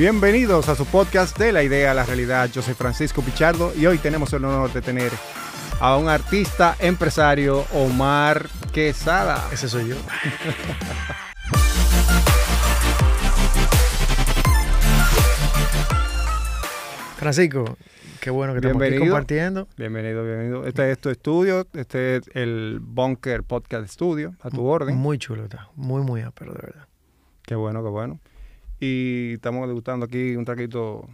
Bienvenidos a su podcast de la idea a la realidad. Yo soy Francisco Pichardo y hoy tenemos el honor de tener a un artista empresario, Omar Quesada. Ese soy yo. Francisco, qué bueno que estamos aquí Bienvenido. compartiendo. Bienvenido, bienvenido. Este es tu estudio, este es el Bunker Podcast Studio, a tu orden. Muy chulo está, muy, muy ápero, de verdad. Qué bueno, qué bueno. Y estamos degustando aquí un traquito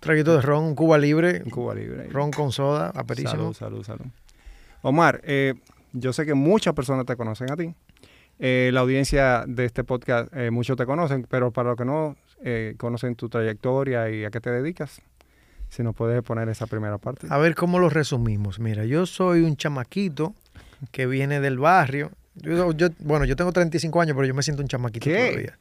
Traguito de ron, Cuba libre, Cuba Libre. ron con soda, aperísimo. Salud, salud, salud. Omar, eh, yo sé que muchas personas te conocen a ti. Eh, la audiencia de este podcast, eh, muchos te conocen, pero para los que no eh, conocen tu trayectoria y a qué te dedicas, si nos puedes poner esa primera parte. A ver cómo lo resumimos. Mira, yo soy un chamaquito que viene del barrio. Yo, yo- bueno, yo tengo 35 años, pero yo me siento un chamaquito ¿Qué? todavía.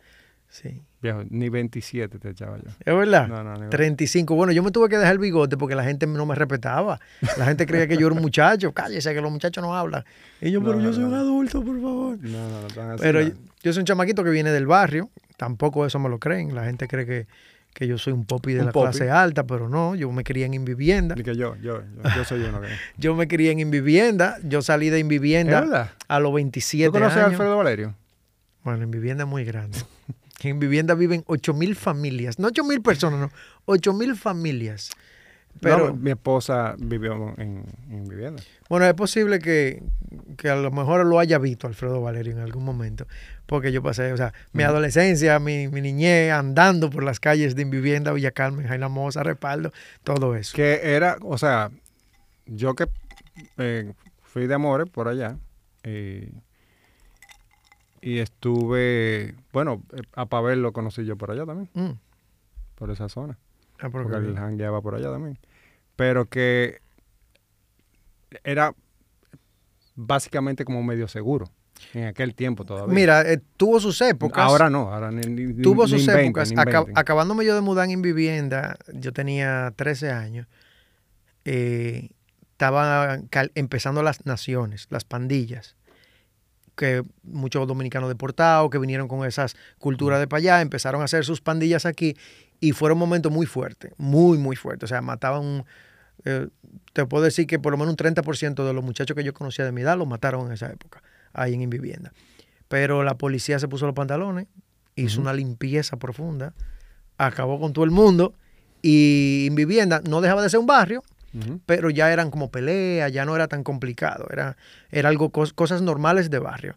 Sí. Viejo, ni 27 te echaba yo. ¿Es verdad? No, no, ni 35. Bueno, yo me tuve que dejar el bigote porque la gente no me respetaba. La gente creía que yo era un muchacho. Cállese, que los muchachos no hablan. Y yo, No, pero yo no, soy un no. adulto, por favor. No, no, no tan así, Pero no. yo, yo soy un chamaquito que viene del barrio. Tampoco eso me lo creen. La gente cree que, que yo soy un popi de Un la popi. clase alta, pero no. Yo me crié en Invivienda. Ni que yo, yo, yo, yo soy uno que... Yo me crié en Invivienda. Yo salí de ¿Es Invivienda a los 27 ¿Tú conoces años. a Alfredo Valerio? Bueno, en vivienda es muy grande. En vivienda viven 8 mil familias. No 8 mil personas, no. 8 mil familias. Pero, No, mi esposa vivió en, en vivienda. bueno, es posible que, que a lo mejor lo haya visto Alfredo Valerio en algún momento. Porque yo pasé, o sea, mi adolescencia, mi, mi niñez, andando por las calles de Invivienda, Villa Carmen, Jaina Moza, Respaldo, todo eso. Que era, o sea, yo que eh, fui de Amores por allá eh, y estuve, bueno, eh, a Pavel lo conocí yo por allá también, Mm. por esa zona, Ah, pero porque él por allá también. Pero que era básicamente como medio seguro en aquel tiempo todavía. Mira, eh, tuvo sus épocas. ahora no, ahora ni, ni- tuvo ni sus inventen, épocas. acabándome yo de mudar en vivienda, yo tenía 13 años. eh, estaban empezando las naciones, las pandillas, que muchos dominicanos deportados que vinieron con esas culturas de para allá, empezaron a hacer sus pandillas aquí y fueron momentos muy fuertes, muy, muy fuertes. O sea, mataban, eh, te puedo decir que por lo menos un 30% de los muchachos que yo conocía de mi edad los mataron en esa época, ahí en Invivienda. Pero la policía se puso los pantalones, hizo una limpieza profunda, acabó con todo el mundo y Invivienda no dejaba de ser un barrio, Pero ya eran como peleas, ya no era tan complicado, era, era algo, cos- cosas normales de barrio.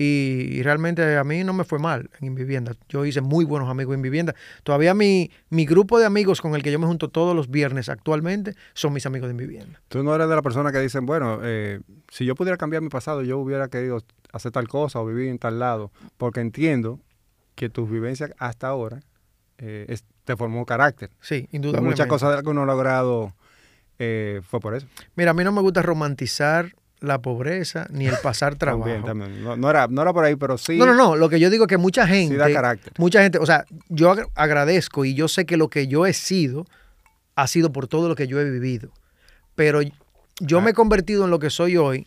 Y, y realmente a mí no me fue mal en Invivienda. Yo hice muy buenos amigos en Vivienda. Todavía mi, mi grupo de amigos con el que yo me junto todos los viernes actualmente son mis amigos de Invivienda. Tú no eres de la persona que dicen, bueno, eh, si yo pudiera cambiar mi pasado, yo hubiera querido hacer tal cosa o vivir en tal lado, porque entiendo que tus vivencias hasta ahora eh, es- te formó carácter. Sí, indudablemente. muchas cosas que uno ha logrado eh, fue por eso. Mira, a mí no me gusta romantizar la pobreza ni el pasar trabajo. También, también. No, no era, no era por ahí, pero sí, No, no, no. Lo que yo digo es que mucha gente... sí da carácter. Mucha gente, o sea, yo agra- agradezco y yo sé que lo que yo he sido ha sido por todo lo que yo he vivido. Pero yo me he Ah. convertido en lo que soy hoy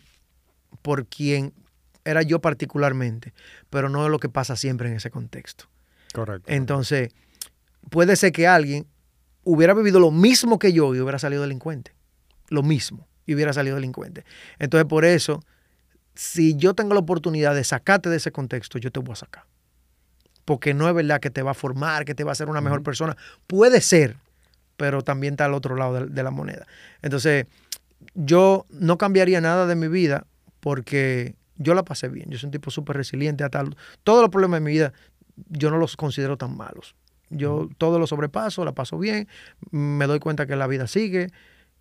por quien era yo particularmente, pero no es lo que pasa siempre en ese contexto. Correcto. Entonces, puede ser que alguien hubiera vivido lo mismo que yo y hubiera salido delincuente. Lo mismo. Y hubiera salido delincuente. Entonces, por eso, si yo tengo la oportunidad de sacarte de ese contexto, yo te voy a sacar. Porque no es verdad que te va a formar, que te va a hacer una mejor persona. Puede ser, pero también está al otro lado de, de la moneda. Entonces, yo no cambiaría nada de mi vida porque yo la pasé bien. Yo soy un tipo súper resiliente. Hasta todos los problemas de mi vida, yo no los considero tan malos. Yo todo lo sobrepaso, la paso bien, me doy cuenta que la vida sigue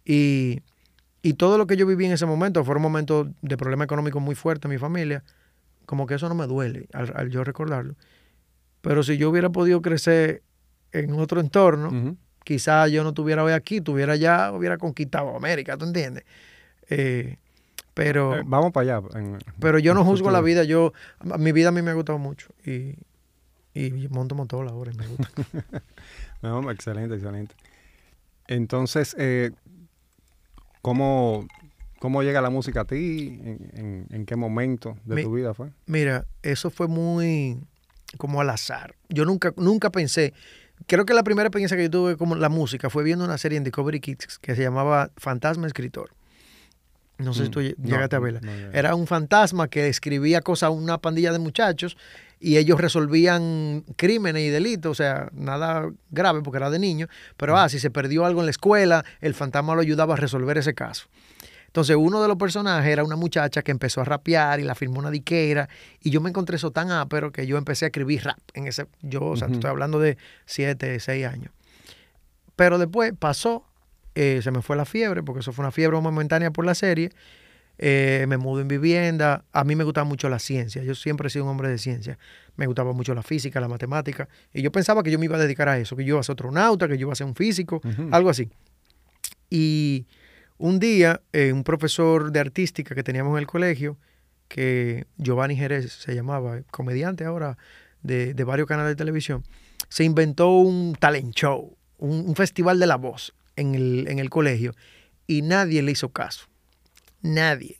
y, y todo lo que yo viví en ese momento fue un momento de problema económico muy fuerte en mi familia. Como que eso no me duele al, al yo recordarlo. Pero si yo hubiera podido crecer en otro entorno, quizás yo no estuviera hoy aquí, tuviera ya, hubiera conquistado América, ¿tú entiendes? Eh, pero, Eh, vamos para allá. en- pero yo no juzgo la vida, yo, mi vida a mí me ha gustado mucho y, y monto motor ahora y me gusta. No, excelente, excelente. Entonces, eh, ¿cómo, ¿cómo llega la música a ti? ¿En, en- en qué momento de Mi- tu vida fue? Mira, eso fue muy como al azar. Yo nunca, nunca pensé creo que la primera experiencia que yo tuve como la música fue viendo una serie en Discovery Kids que se llamaba Fantasma Escritor. No sé si Mm, tú no, llegaste a verla. no. Era un fantasma que escribía cosas a una pandilla de muchachos y ellos resolvían crímenes y delitos, o sea, nada grave porque era de niño, pero ah, si se perdió algo en la escuela, el fantasma lo ayudaba a resolver ese caso. Entonces, uno de los personajes era una muchacha que empezó a rapear y la firmó una diquera. Y yo me encontré eso tan ápero que yo empecé a escribir rap en ese. Yo, o sea, estoy hablando de 7, 6 años. Pero después pasó, eh, se me fue la fiebre, porque eso fue una fiebre momentánea por la serie. Eh, me mudé en vivienda. A mí me gustaba mucho la ciencia. Yo siempre he sido un hombre de ciencia. Me gustaba mucho la física, la matemática. Y yo pensaba que yo me iba a dedicar a eso, que yo iba a ser astronauta, que yo iba a ser un físico, algo así. Y un día, eh, un profesor de artística que teníamos en el colegio, que Giovanni Jerez se llamaba, comediante ahora de, de varios canales de televisión, se inventó un talent show, un, un festival de la voz en el, en el colegio y nadie le hizo caso. Nadie.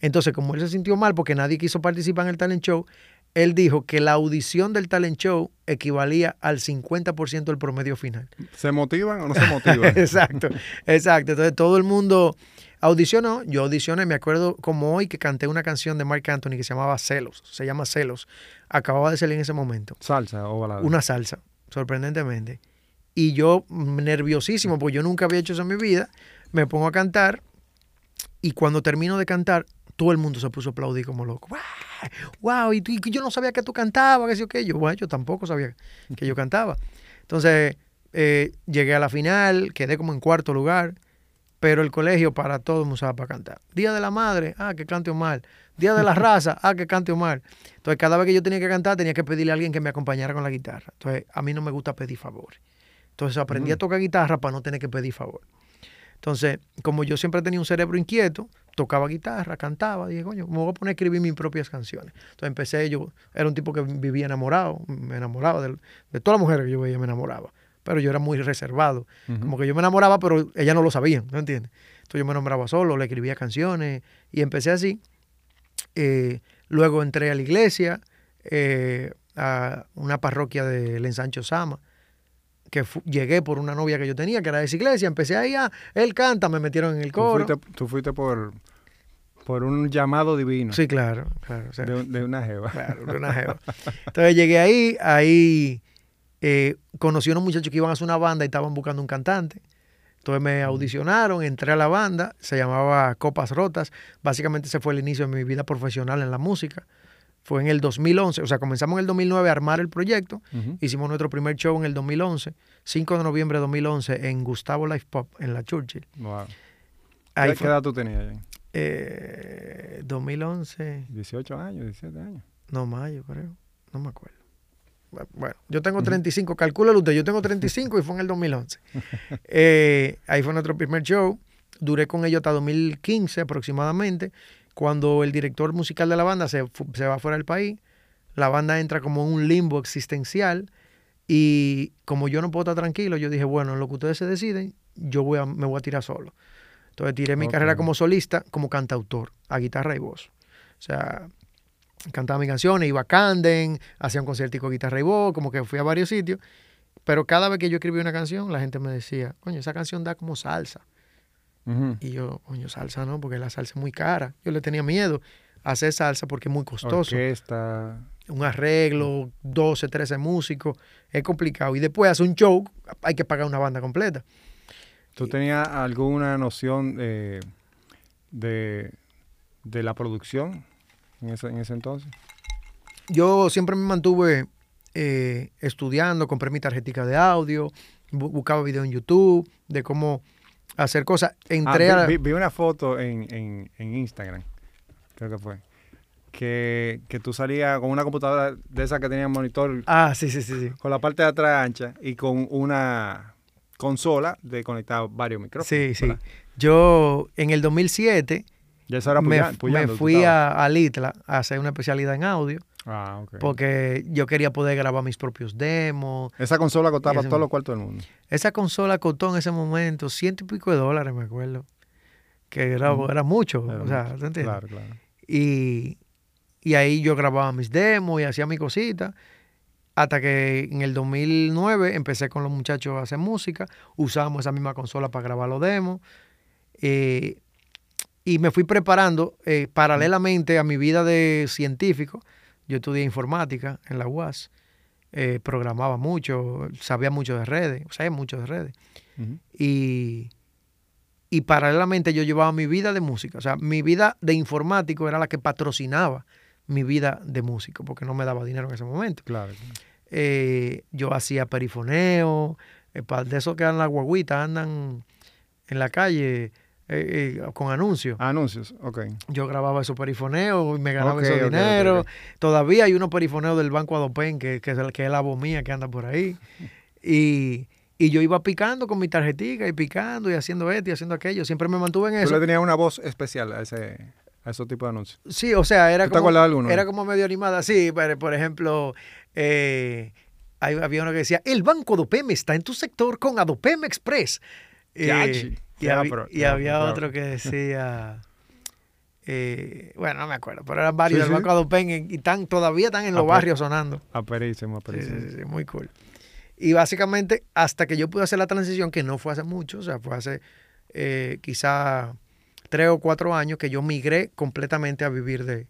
Entonces, como él se sintió mal porque nadie quiso participar en el talent show, él dijo que la audición del talent show equivalía al 50% del promedio final. ¿Se motivan o no se motivan? exacto, exacto. Entonces todo el mundo audicionó. Yo audicioné, me acuerdo como hoy que canté una canción de Mark Anthony que se llamaba Celos. Se llama Celos. Acababa de salir en ese momento. ¿Salsa o balada? Una salsa, sorprendentemente. Y yo nerviosísimo, porque yo nunca había hecho eso en mi vida. Me pongo a cantar y cuando termino de cantar, todo el mundo se puso a aplaudir como loco. ¡Wow! Y, tú- y yo no sabía que tú cantabas, que sí o qué. Yo, bueno, yo tampoco sabía que yo cantaba. Entonces, eh, llegué a la final, quedé como en cuarto lugar, pero el colegio para todos me usaba para cantar. Día de la madre, ah, que cante Omar. Día de la raza, ah, que cante Omar. Entonces, cada vez que yo tenía que cantar, tenía que pedirle a alguien que me acompañara con la guitarra. Entonces, a mí no me gusta pedir favores. Entonces, aprendí a Mm. tocar guitarra para no tener que pedir favor. Entonces, como yo siempre tenía un cerebro inquieto, tocaba guitarra, cantaba, dije, coño, me voy a poner a escribir mis propias canciones. Entonces empecé, yo era un tipo que vivía enamorado, me enamoraba de, de todas las mujeres que yo veía, me enamoraba. Pero yo era muy reservado. Como que yo me enamoraba, pero ellas no lo sabían, ¿no entiendes? Entonces yo me enamoraba solo, le escribía canciones y empecé así. Eh, luego entré a la iglesia, eh, a una parroquia del ensancho Sama, que llegué por una novia que yo tenía, que era de esa iglesia. Empecé ahí, ah, él canta, me metieron en el Tú coro. fuiste, tú fuiste por, por un llamado divino Sí, claro, claro. o sea, de, de una jeva. Claro, de una jeva. Entonces llegué ahí, ahí eh, conocí a unos muchachos que iban a hacer una banda y estaban buscando un cantante. Entonces me audicionaron, entré a la banda, se llamaba Copas Rotas. Básicamente ese fue el inicio de mi vida profesional en la música. Fue en el 2011, o sea, comenzamos en el 2009 a armar el proyecto. Ujú. Hicimos nuestro primer show en el 2011, 5 de noviembre de 2011, en Gustavo Life Pop, en la Churchill. Wow. Ahí ¿Qué, fue, edad tú tenías eh, 2011, 18 años, 17 años. No, mayo, creo. No me acuerdo. Bu- Bueno, yo tengo 35, calcúlalo usted, yo tengo 35 y fue en el 2011. Eh, ahí fue nuestro primer show. Duré con ellos hasta 2015 aproximadamente, cuando el director musical de la banda se, se va fuera del país. La banda entra como en un limbo existencial y como yo no puedo estar tranquilo, yo dije, bueno, en lo que ustedes se deciden, yo voy a, me voy a tirar solo. Entonces tiré mi carrera como solista, como cantautor, a guitarra y voz. O sea, cantaba mis canciones, iba a Canden, hacía un conciertico de guitarra y voz, como que fui a varios sitios. Pero cada vez que yo escribía una canción, la gente me decía, coño, esa canción da como salsa. Y yo, coño, salsa no, porque la salsa es muy cara. Yo le tenía miedo a hacer salsa porque es muy costoso. Orquesta. Un arreglo, 12, 13 músicos, es complicado. Y después hacer un show, hay que pagar una banda completa. ¿Tú tenías alguna noción eh, de, de la producción en ese, en ese entonces? Yo siempre me mantuve eh, estudiando, compré mi tarjetita de audio, bu- buscaba videos en YouTube de cómo hacer cosas. Entré Ah, a... vi, una foto en, en, en Instagram, creo que fue, que, que tú salías con una computadora de esa que tenía monitor Ah, sí, sí, sí, sí. con la parte de atrás ancha y con una consola de conectar varios micrófonos. Sí, sí. ¿verdad? Yo en el 2007 Ya me, puya- me puyando, tú fui a, a Litla a hacer una especialidad en audio Ah, porque yo quería poder grabar mis propios demos. Esa consola costaba todos los cuartos del mundo. Esa consola costó en ese momento ciento y pico de dólares, me acuerdo. Que era, mucho, Era o sea, mucho. ¿te entiendes? Claro, claro. Y, y ahí yo grababa mis demos y hacía mis cositas. Hasta que en el 2009 empecé con los muchachos a hacer música, usábamos esa misma consola para grabar los demos. eh, y me fui preparando eh, paralelamente a mi vida de científico. Yo estudié informática en la UAS, eh, programaba mucho, sabía mucho de redes, sabía mucho de redes. Y, y paralelamente yo llevaba mi vida de música. O sea, mi vida de informático era la que patrocinaba mi vida de músico, porque no me daba dinero en ese momento. Claro. Eh, yo hacía perifoneo, eh, de esos que andan las guaguitas, andan en la calle eh, eh, con anuncios. Anuncios, ok. Yo grababa esos perifoneos y me ganaba Ok, ese ok, ok, dinero. ok. Todavía hay unos perifoneos del Banco Adopen, que, que, es el- que es la voz mía que anda por ahí. Y, y yo iba picando con mi tarjetita y picando y haciendo esto y haciendo aquello. Siempre me mantuve en Tú eso. le tenías una voz especial a ese a esos tipos de anuncios. Sí, o sea, era ¿Tú te como, de alguno? era como medio animada. Sí, pero, por ejemplo, eh, hay- había uno que decía, el Banco Adopem está en tu sector con Adopem Express. Eh. Y había, y otro que decía, eh, bueno, no me acuerdo, pero eran varios Sí, del sí. Banco Adopem y, y tan, todavía están en los Ah, pues. barrios sonando. Aperísimo, Sí, aperísimo. sí, sí, muy cool. Y básicamente, hasta que yo pude hacer la transición, que no fue hace mucho, o sea, fue hace eh, quizá tres o cuatro años que yo migré completamente a vivir de,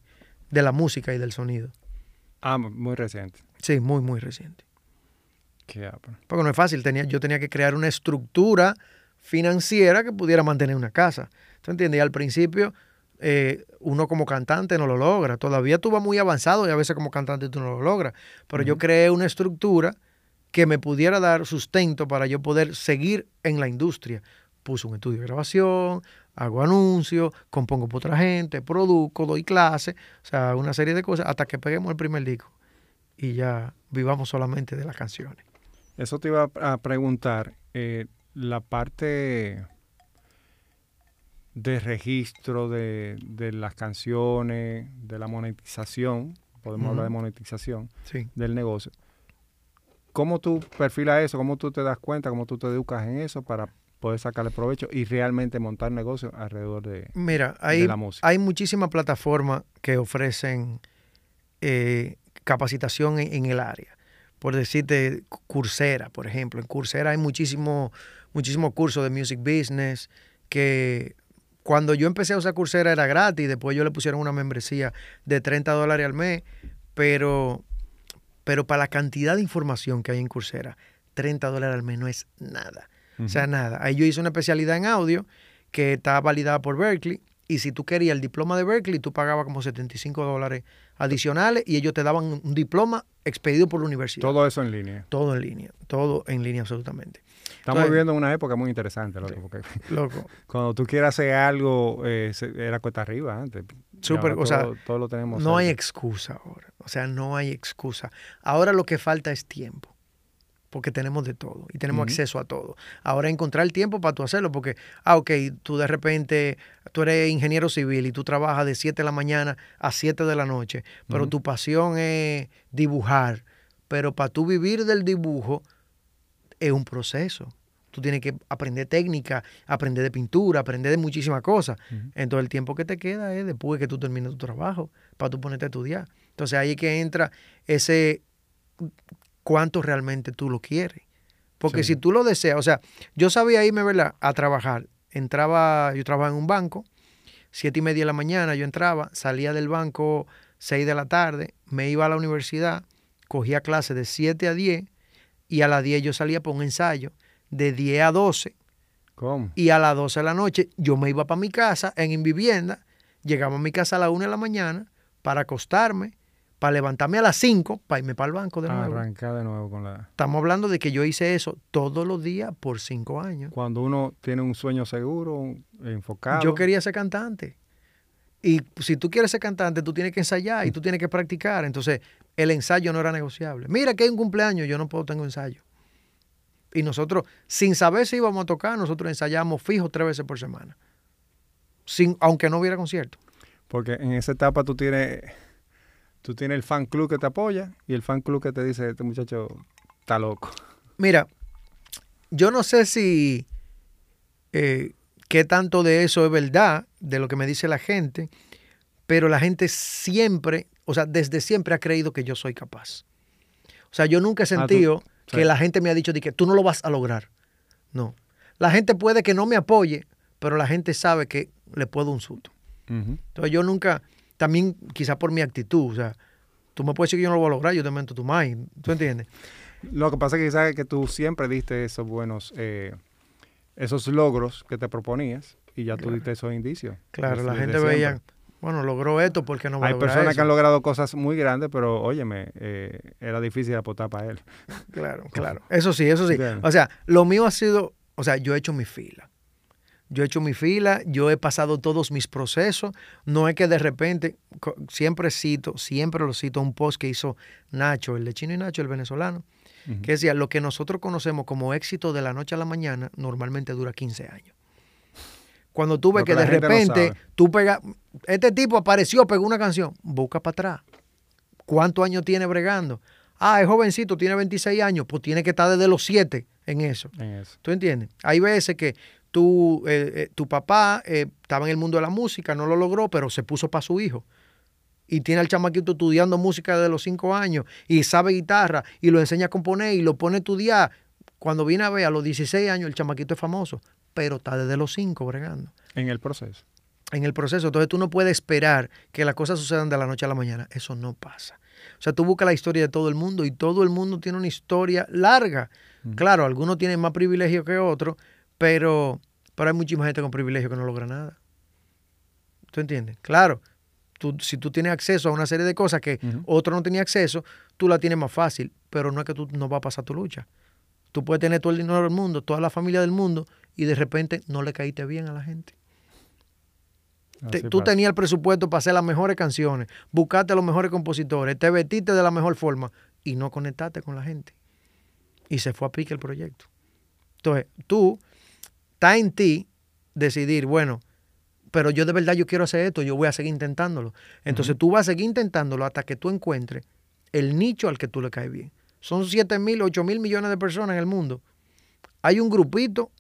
de la música y del sonido. Ah, muy reciente. Sí, muy, muy reciente. Qué. Porque no es fácil, tenía, yo tenía que crear una estructura financiera que pudiera mantener una casa. ¿Tú entiendes? Y al principio, eh, uno como cantante no lo logra. Todavía tú vas muy avanzado y a veces como cantante tú no lo logras. Pero yo creé una estructura que me pudiera dar sustento para yo poder seguir en la industria. Puse un estudio de grabación, hago anuncios, compongo para otra gente, produzco, doy clases, o sea, una serie de cosas hasta que peguemos el primer disco y ya vivamos solamente de las canciones. Eso te iba a preguntar. eh, la parte de registro de, de las canciones, de la monetización, podemos hablar de monetización Sí. del negocio. ¿Cómo tú perfilas eso? ¿Cómo tú te das cuenta? ¿Cómo tú te educas en eso para poder sacarle provecho y realmente montar negocios alrededor de, Mira, de hay, la música? hay muchísimas plataformas que ofrecen eh, capacitación en, en el área. Por decirte, Coursera, por ejemplo. En Coursera hay muchísimos muchísimo cursos de music business que cuando yo empecé a usar Coursera era gratis, después yo le pusieron una membresía de 30 dólares al mes, pero, pero para la cantidad de información que hay en Coursera, 30 dólares al mes no es nada. O sea, nada. Ahí yo hice una especialidad en audio que está validada por Berkeley. Y si tú querías el diploma de Berkeley, tú pagabas como 75 dólares adicionales y ellos te daban un diploma expedido por la universidad. Todo eso en línea. Todo en línea. Todo en línea absolutamente. Estamos Entonces- viviendo una época muy interesante, loco, porque Loco. cuando tú quieras hacer algo, eh, era cuesta arriba antes. Súper, o sea, todo, lo tenemos. No hay excusa ahora. O sea, no hay excusa. Ahora lo que falta es tiempo. Porque tenemos de todo y tenemos acceso a todo. Ahora encontrar el tiempo para tú hacerlo, porque, ah, ok, tú de repente, tú eres ingeniero civil y tú trabajas de 7 de la mañana a 7 de la noche, pero tu pasión es dibujar. Pero para tú vivir del dibujo es un proceso. Tú tienes que aprender técnica, aprender de pintura, aprender de muchísimas cosas. Entonces el tiempo que te queda es después que tú termines tu trabajo, para tú ponerte a estudiar. Entonces ahí es que entra ese cuánto realmente tú lo quieres. Porque Sí. si tú lo deseas, o sea, yo sabía irme, ¿verdad?, a trabajar. Entraba, yo trabajaba en un banco, siete y media de la mañana yo entraba, salía del banco seis de la tarde, me iba a la universidad, cogía clases de 7 a 10 y a las 10 yo salía por un ensayo, de 10 a 12 ¿Cómo? y a las 12 de la noche yo me iba para mi casa en, en vivienda, llegaba a mi casa a las 1 de la mañana para acostarme, para levantarme a las 5, para irme para el banco de nuevo. Arrancar de nuevo con la... Estamos hablando de que yo hice eso todos los días por 5 años. Cuando uno tiene un sueño seguro, enfocado. Yo quería ser cantante. Y si tú quieres ser cantante, tú tienes que ensayar y tú tienes que practicar. Entonces, el ensayo no era negociable. Mira que hay un cumpleaños, yo no puedo, tengo ensayo. Y nosotros, sin saber si íbamos a tocar, nosotros ensayamos fijo tres veces por semana. Sin, aunque no hubiera concierto. Porque en esa etapa tú tienes, tú tienes el fan club que te apoya y el fan club que te dice, este muchacho está loco. Mira, yo no sé si eh, qué tanto de eso es verdad, de lo que me dice la gente, pero la gente siempre, o sea, desde siempre ha creído que yo soy capaz. O sea, yo nunca he Ah, sentido sí. que la gente me ha dicho de que tú no lo vas a lograr. No. La gente puede que no me apoye, pero la gente sabe que le puedo un susto. Entonces yo nunca, también quizás por mi actitud, o sea, tú me puedes decir que yo no lo voy a lograr, yo te meto tu mind, ¿tú entiendes? Lo que pasa es que quizás que tú siempre diste esos buenos, eh, esos logros que te proponías y ya tú diste esos indicios. Claro, la gente veía. Bueno, logró esto porque no va a Hay personas eso? que han logrado cosas muy grandes, pero óyeme, eh, era difícil apostar para él. Claro, claro. Eso sí, eso sí. Bien. O sea, lo mío ha sido, o sea, yo he hecho mi fila. Yo he hecho mi fila, yo he pasado todos mis procesos. No es que de repente, siempre cito, siempre lo cito, un post que hizo Nacho, el de Chino y Nacho, el venezolano, que decía, lo que nosotros conocemos como éxito de la noche a la mañana normalmente dura 15 años. Cuando tú ves que, de no repente tú pegas, este tipo apareció, pegó una canción, busca para atrás. ¿Cuántos años tiene bregando? Ah, es jovencito, tiene 26 años, pues tiene que estar desde los 7 en eso. En eso. ¿Tú entiendes? Hay veces que tú, eh, eh, tu papá eh, estaba en el mundo de la música, no lo logró, pero se puso para su hijo. Y tiene al chamaquito estudiando música desde los 5 años y sabe guitarra y lo enseña a componer y lo pone a estudiar. Cuando viene a ver a los 16 años, el chamaquito es famoso, pero está desde los 5 bregando En el proceso. en el proceso. Entonces tú no puedes esperar que las cosas sucedan de la noche a la mañana. Eso no pasa. O sea, tú buscas la historia de todo el mundo y todo el mundo tiene una historia larga. Claro, algunos tienen más privilegio que otros, pero, pero hay muchísima gente con privilegio que no logra nada. ¿Tú entiendes? Claro, tú, si tú tienes acceso a una serie de cosas que otro no tenía acceso, tú la tienes más fácil, pero no es que tú no vas a pasar tu lucha. Tú puedes tener todo el dinero del mundo, toda la familia del mundo, y de repente no le caíste bien a la gente. Te- tú pasa. tenías el presupuesto para hacer las mejores canciones, buscaste a los mejores compositores, te vestiste de la mejor forma y no conectaste con la gente. Y se fue a pique el proyecto. Entonces, tú, está en ti decidir, bueno, pero yo de verdad yo quiero hacer esto, yo voy a seguir intentándolo. Entonces tú vas a seguir intentándolo hasta que tú encuentres el nicho al que tú le caes bien. Son 7 mil, 8 mil millones de personas en el mundo. Hay un grupito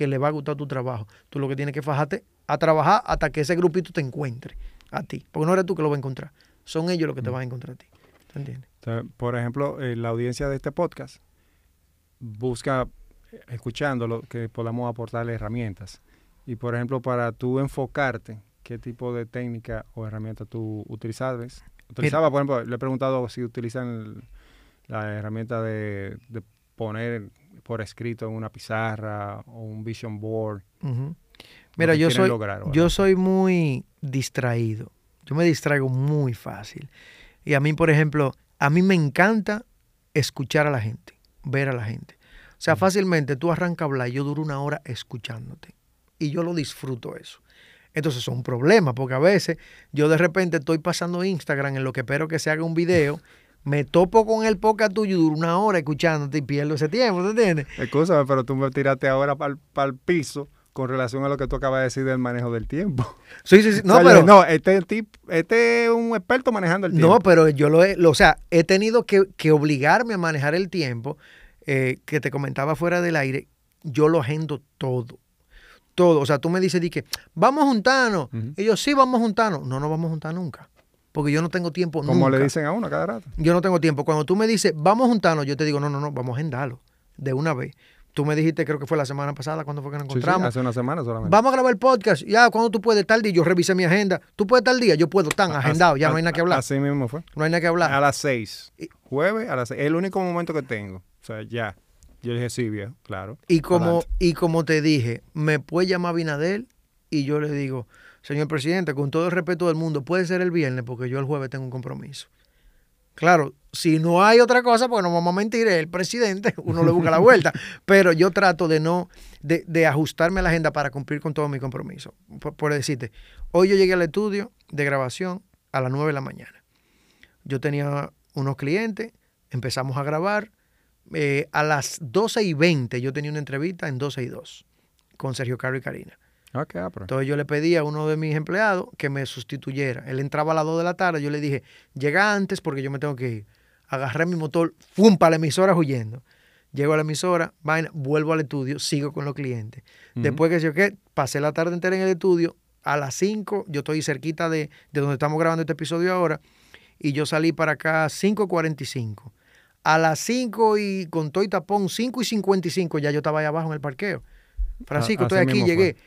que le va a gustar tu trabajo. Tú lo que tienes que fajarte a trabajar hasta que ese grupito te encuentre a ti. Porque no eres tú que lo va a encontrar. Son ellos los que te van a encontrar a ti. ¿Te entiendes? Por ejemplo, eh, la audiencia de este podcast busca, eh, escuchándolo, que podamos aportarle herramientas. Y, por ejemplo, para tú enfocarte, ¿qué tipo de técnica o herramienta tú utilizabas? Utilizaba, por ejemplo, le he preguntado si utilizan el- la herramienta de, de poner por escrito en una pizarra o un vision board. Mira, yo soy, lograr, yo soy muy distraído. Yo me distraigo muy fácil. Y a mí, por ejemplo, a mí me encanta escuchar a la gente, ver a la gente. O sea, fácilmente tú arrancas a hablar y yo duro una hora escuchándote. Y yo lo disfruto eso. Entonces es un problema, porque a veces yo de repente estoy pasando Instagram en lo que espero que se haga un video, me topo con el podcast tuyo y duro una hora escuchándote y pierdo ese tiempo, ¿te entiendes? Escúchame, pero tú me tiraste ahora para el piso con relación a lo que tú acabas de decir del manejo del tiempo. Sí, sí, sí. No, O sea, yo pero, no, este, tip, este es un experto manejando el tiempo. No, pero yo lo he, lo- o sea, he tenido que, que obligarme a manejar el tiempo, eh, que te comentaba fuera del aire, yo lo agendo todo. Todo. O sea, tú me dices, di que, vamos a juntarnos. Ujú. Y yo, sí, vamos a juntarnos. No nos vamos a juntar nunca. Porque yo no tengo tiempo Como nunca. le dicen a uno cada rato. Yo no tengo tiempo. Cuando tú me dices, vamos a juntarnos, yo te digo, no, no, no, vamos a agendarlo. De una vez. Tú me dijiste, creo que fue la semana pasada, cuando fue que nos Sí, sí, encontramos. hace una semana solamente. Vamos a grabar el podcast. Ya, cuando tú puedes, tal día. Yo revisé mi agenda. Tú puedes tal día. Yo puedo, tan agendado. Ya no hay nada que hablar. Así mismo fue. No hay nada que hablar. A las seis. Jueves a las seis. Es el único momento que tengo. O sea, ya. Yo dije, sí, viejo, claro. Y como, Adelante. y como te dije, me puede llamar Binadel y yo le digo, señor presidente, con todo el respeto del mundo, puede ser el viernes porque yo el jueves tengo un compromiso. Claro, si no hay otra cosa, porque no vamos a mentir, el presidente, uno le busca la vuelta, pero yo trato de no, de, de ajustarme a la agenda para cumplir con todo mi compromiso. Por, por decirte, hoy yo llegué al estudio de grabación a las 9 de la mañana. Yo tenía unos clientes, empezamos a grabar, eh, a las 12 y 20 yo tenía una entrevista en 12 y 2 con Sergio Caro y Karina. Ah, pero- Entonces yo le pedí a uno de mis empleados que me sustituyera. Él entraba a las 2 de la tarde, yo le dije, llega antes porque yo me tengo que ir. Agarré mi motor, ¡fum! para la emisora huyendo. Llego a la emisora, vaina, vuelvo al estudio, sigo con los clientes. Después que yo qué, pasé la tarde entera en el estudio, a las 5, yo estoy cerquita de, de donde estamos grabando este episodio ahora, y yo salí para acá 5.45. A las 5 y con todo y tapón, 5 y 55 ya yo estaba ahí abajo en el parqueo. Francisco, A- estoy aquí, llegué. mismo.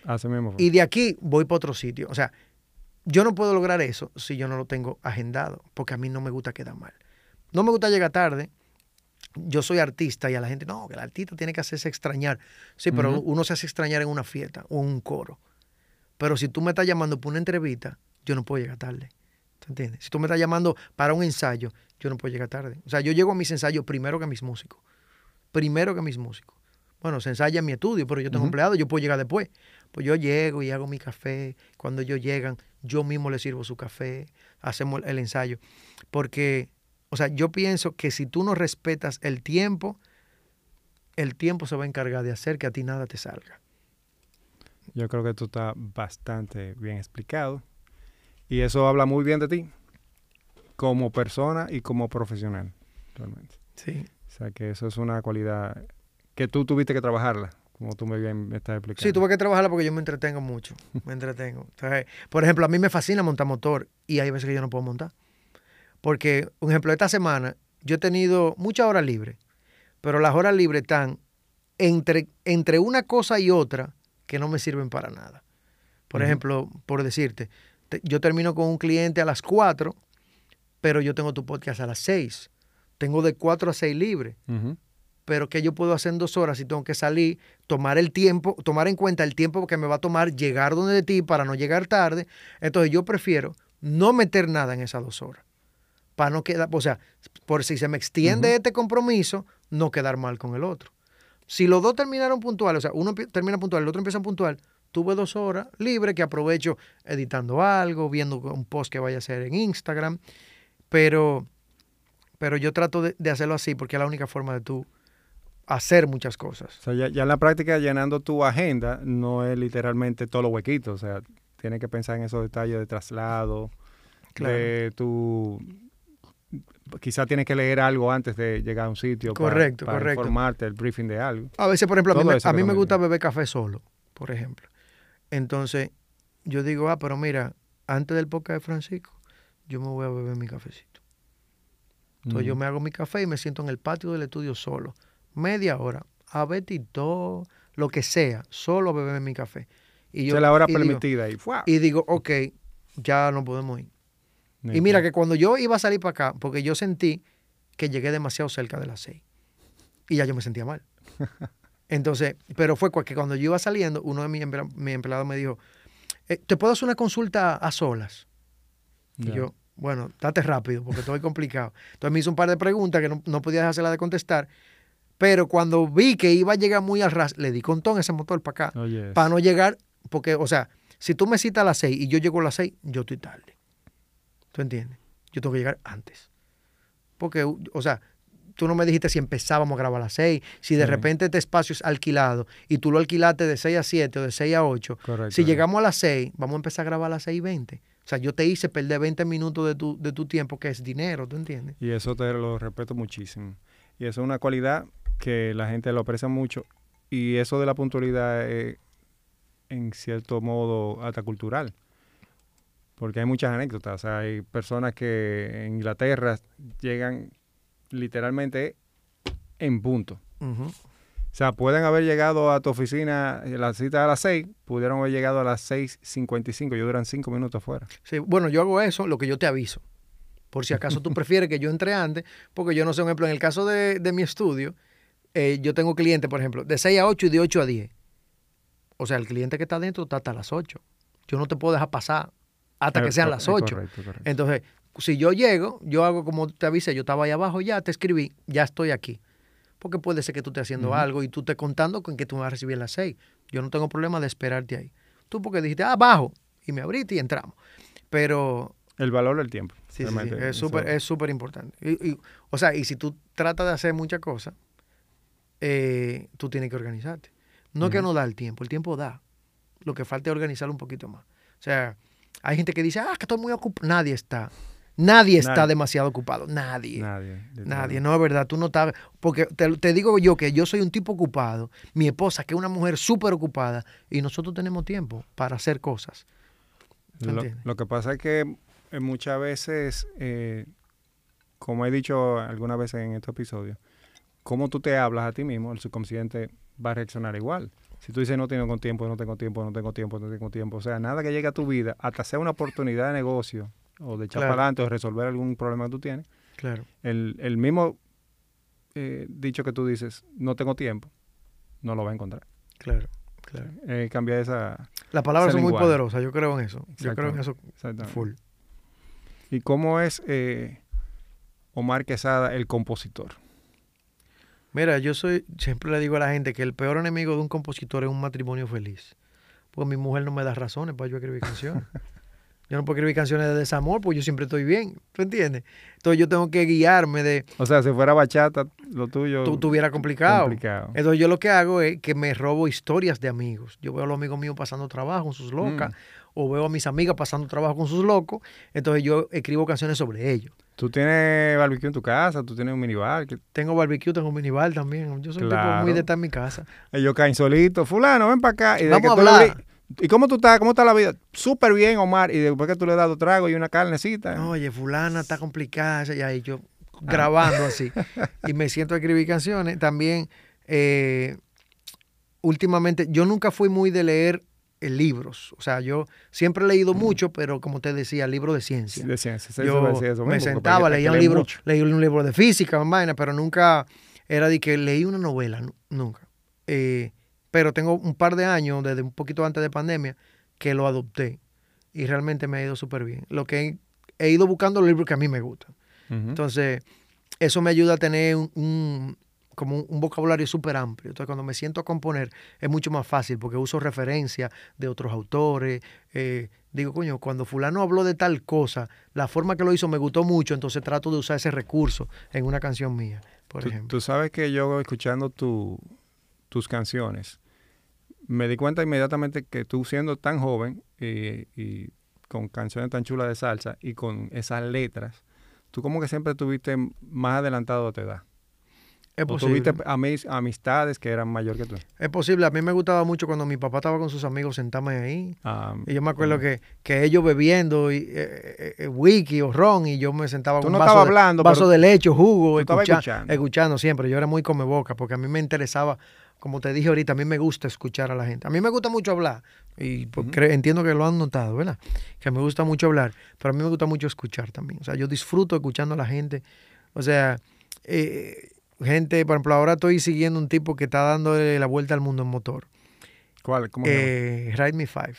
Y de aquí voy para otro sitio. O sea, yo no puedo lograr eso si yo no lo tengo agendado, porque a mí no me gusta quedar mal. No me gusta llegar tarde. Yo soy artista y a la gente, no, que el artista tiene que hacerse extrañar. Sí, pero uno se hace extrañar en una fiesta o en un coro. Pero si tú me estás llamando para una entrevista, yo no puedo llegar tarde. ¿Te entiendes? Si tú me estás llamando para un ensayo, yo no puedo llegar tarde. O sea, yo llego a mis ensayos primero que mis músicos. Primero que mis músicos. Bueno, se ensaya en mi estudio, pero yo tengo empleado, yo puedo llegar después. Pues yo llego y hago mi café. Cuando ellos llegan, yo mismo les sirvo su café, hacemos el ensayo. Porque, o sea, yo pienso que si tú no respetas el tiempo, el tiempo se va a encargar de hacer que a ti nada te salga. Yo creo que esto está bastante bien explicado. Y eso habla muy bien de ti como persona y como profesional, realmente. Sí. O sea, que eso es una cualidad que tú tuviste que trabajarla, como tú me bien me estás explicando. Sí, tuve que trabajarla porque yo me entretengo mucho. Me entretengo. Entonces, por ejemplo, a mí me fascina montar motor y hay veces que yo no puedo montar. Porque, un ejemplo, esta semana yo he tenido muchas horas libres, pero las horas libres están entre, entre una cosa y otra que no me sirven para nada. Por ejemplo, por decirte, te- yo termino con un cliente a las 4, pero yo tengo tu podcast a las 6. Tengo de 4 a 6 libres Ujú. Pero que yo puedo hacer en dos horas si tengo que salir, tomar el tiempo, tomar en cuenta el tiempo que me va a tomar llegar donde de ti para no llegar tarde. Entonces yo prefiero no meter nada en esas dos horas. Para no quedar, o sea, por si se me extiende este compromiso, no quedar mal con el otro. Si los dos terminaron puntuales, o sea, uno termina puntual, el otro empieza puntual, tuve dos horas libre que aprovecho editando algo, viendo un post que vaya a hacer en Instagram, pero, pero yo trato de, de hacerlo así porque es la única forma de tú hacer muchas cosas. O sea, ya, ya en la práctica llenando tu agenda no es literalmente todos los huequitos. O sea, tienes que pensar en esos detalles de traslado, Claro. de tu... Quizás tienes que leer algo antes de llegar a un sitio para- Correcto, para, correcto. informarte, el briefing de algo. A veces, por ejemplo, a mí, me, a mí gusta beber café solo, por ejemplo. Entonces, yo digo, ah, pero mira, antes del podcast de Francisco, yo me voy a beber mi cafecito. Entonces yo me hago mi café y me siento en el patio del estudio solo. Media hora, a ver todo, lo que sea, solo a beber mi café. Y es la hora y digo- permitida y ¡fua! y digo, ok, ya no podemos ir. Y mira que cuando yo iba a salir para acá, porque yo sentí que llegué demasiado cerca de las seis. Y ya yo me sentía mal. Entonces, pero fue que cuando yo iba saliendo, uno de mis, emplea- mis empleados me dijo, "Eh, ¿te puedo hacer una consulta a solas? Y yo, bueno, date rápido, porque estoy complicado. Entonces me hizo un par de preguntas que no, no podía dejársela de contestar. Pero cuando vi que iba a llegar muy al ras, le di contón a ese motor para acá. Oye, Para no llegar, porque, o sea, si tú me citas a las 6 y yo llego a las 6, yo estoy tarde. ¿Tú entiendes? Yo tengo que llegar antes. Porque, o sea, tú no me dijiste si empezábamos a grabar a las 6, si de Sí. repente este espacio es alquilado y tú lo alquilaste de 6 a 7 o de 6 a 8. correcto. Si llegamos a las 6, vamos a empezar a grabar a las 6 y 20. O sea, yo te hice perder 20 minutos de tu, de tu tiempo, que es dinero, ¿tú entiendes? Y eso te lo respeto muchísimo. Y eso es una cualidad que la gente lo aprecia mucho. Y eso de la puntualidad es, en cierto modo, hasta cultural. Porque hay muchas anécdotas. O sea, hay personas que en Inglaterra llegan literalmente en punto. O sea, pueden haber llegado a tu oficina, la cita a las 6, pudieron haber llegado a las 6.55. Yo duran 5 minutos afuera. Sí, bueno, yo hago eso, lo que yo te aviso. Por si acaso tú prefieres que yo entre antes, porque yo no sé, un ejemplo, en el caso de, de mi estudio, eh, yo tengo clientes, por ejemplo, de 6 a 8 y de 8 a 10. O sea, el cliente que está adentro está hasta las 8. Yo no te puedo dejar pasar hasta que sean las eh, 8. Correcto, correcto. Entonces, si yo llego, yo hago como te avisé, yo estaba ahí abajo, ya te escribí, ya estoy aquí. Porque puede ser que tú estés haciendo algo y tú estés contando con que tú me vas a recibir a las 6. Yo no tengo problema de esperarte ahí. Tú porque dijiste, ah, bajo, y me abriste y entramos. Pero El valor del tiempo. Sí, sí, es súper es súper importante. Y- y, o sea, y si tú tratas de hacer muchas cosas, eh, tú tienes que organizarte. No es que no da el tiempo, el tiempo da. Lo que falta es organizarlo un poquito más. O sea, hay gente que dice, ah, que estoy muy ocupado. Nadie está. Nadie está demasiado ocupado. Nadie. Nadie. Nadie, no es verdad, tú no estás, porque te, te digo yo que yo soy un tipo ocupado, mi esposa que es una mujer súper ocupada y nosotros tenemos tiempo para hacer cosas. Lo que pasa es que eh, muchas veces, eh, como he dicho algunas veces en este episodio, cómo tú te hablas a ti mismo, el subconsciente va a reaccionar igual. Si tú dices no tengo tiempo, no tengo tiempo, no tengo tiempo, no tengo tiempo, o sea, nada que llegue a tu vida, hasta sea una oportunidad de negocio o de echar Claro. para adelante o resolver algún problema que tú tienes, Claro. el, el mismo eh, dicho que tú dices, no tengo tiempo, no lo va a encontrar. Claro, claro. Eh, cambiar esa... Las palabras son muy poderosas, yo creo en eso. Yo creo en eso full. ¿Y cómo es eh, Omar Quesada, el compositor? Mira, yo soy, siempre le digo a la gente que el peor enemigo de un compositor es un matrimonio feliz. Porque mi mujer no me da razones para yo escribir canciones. yo no puedo escribir canciones de desamor porque yo siempre estoy bien. ¿Tú entiendes? Entonces yo tengo que guiarme de, O sea, si fuera bachata, lo tuyo... tú tuviera complicado. complicado. Entonces yo lo que hago es que me robo historias de amigos. Yo veo a los amigos míos pasando trabajo con sus locas, Mm. o veo a mis amigas pasando trabajo con sus locos. Entonces yo escribo canciones sobre ellos. Tú tienes barbecue en tu casa, tú tienes un minibar, que Tengo barbecue, tengo minibar también. Yo soy un tipo muy de estar en mi casa. ellos caen solitos. Fulano, ven para acá. Y Vamos que a tú hablar. di- ¿Y cómo tú estás? ¿Cómo está la vida? Súper bien, Omar. Y después que tú le das dos tragos y una carnecita. Oye, fulana está complicada. Y ahí yo grabando así. y me siento a escribir canciones. También, eh, últimamente, yo nunca fui muy de leer eh, libros. O sea, yo siempre he leído mucho, pero como te decía, libros de ciencia. de ciencia. Sí, yo eso me mismo, porque sentaba, leía un libro, leí un libro de física, vaina, pero nunca era de que leí una novela, nu- nunca. Eh, pero tengo un par de años, desde un poquito antes de pandemia, que lo adopté y realmente me ha ido súper bien. Lo que he, he ido buscando los libros que a mí me gustan. Entonces, eso me ayuda a tener un, un- como un, un vocabulario súper amplio. Entonces, cuando me siento a componer, es mucho más fácil porque uso referencias de otros autores. eh, digo, coño, cuando fulano habló de tal cosa, la forma que lo hizo me gustó mucho, entonces trato de usar ese recurso en una canción mía, por tú, ejemplo. tú sabes que yo escuchando tu- tus canciones, me di cuenta inmediatamente que tú siendo tan joven y, y con canciones tan chulas de salsa y con esas letras, tú como que siempre estuviste más adelantado de tu edad. es O posible. tuviste amis- amistades que eran mayor que tú. Es posible. A mí me gustaba mucho cuando mi papá estaba con sus amigos sentarme ahí. Ah, Y yo me acuerdo mm. que, que ellos bebiendo y, eh, eh, eh, whisky o ron y yo me sentaba con no un vaso, estabas de, hablando, vaso de leche, jugo, escucha- escuchando. escuchando siempre. Yo era muy come boca porque a mí me interesaba, como te dije ahorita, a mí me gusta escuchar a la gente. A mí me gusta mucho hablar y pues, entiendo que lo han notado, ¿verdad? Que me gusta mucho hablar, pero a mí me gusta mucho escuchar también. O sea, yo disfruto escuchando a la gente. O sea, eh, gente, por ejemplo, ahora estoy siguiendo un tipo que está dándole la vuelta al mundo en motor. ¿Cuál? ¿Cómo se? Eh, Ride Me Five.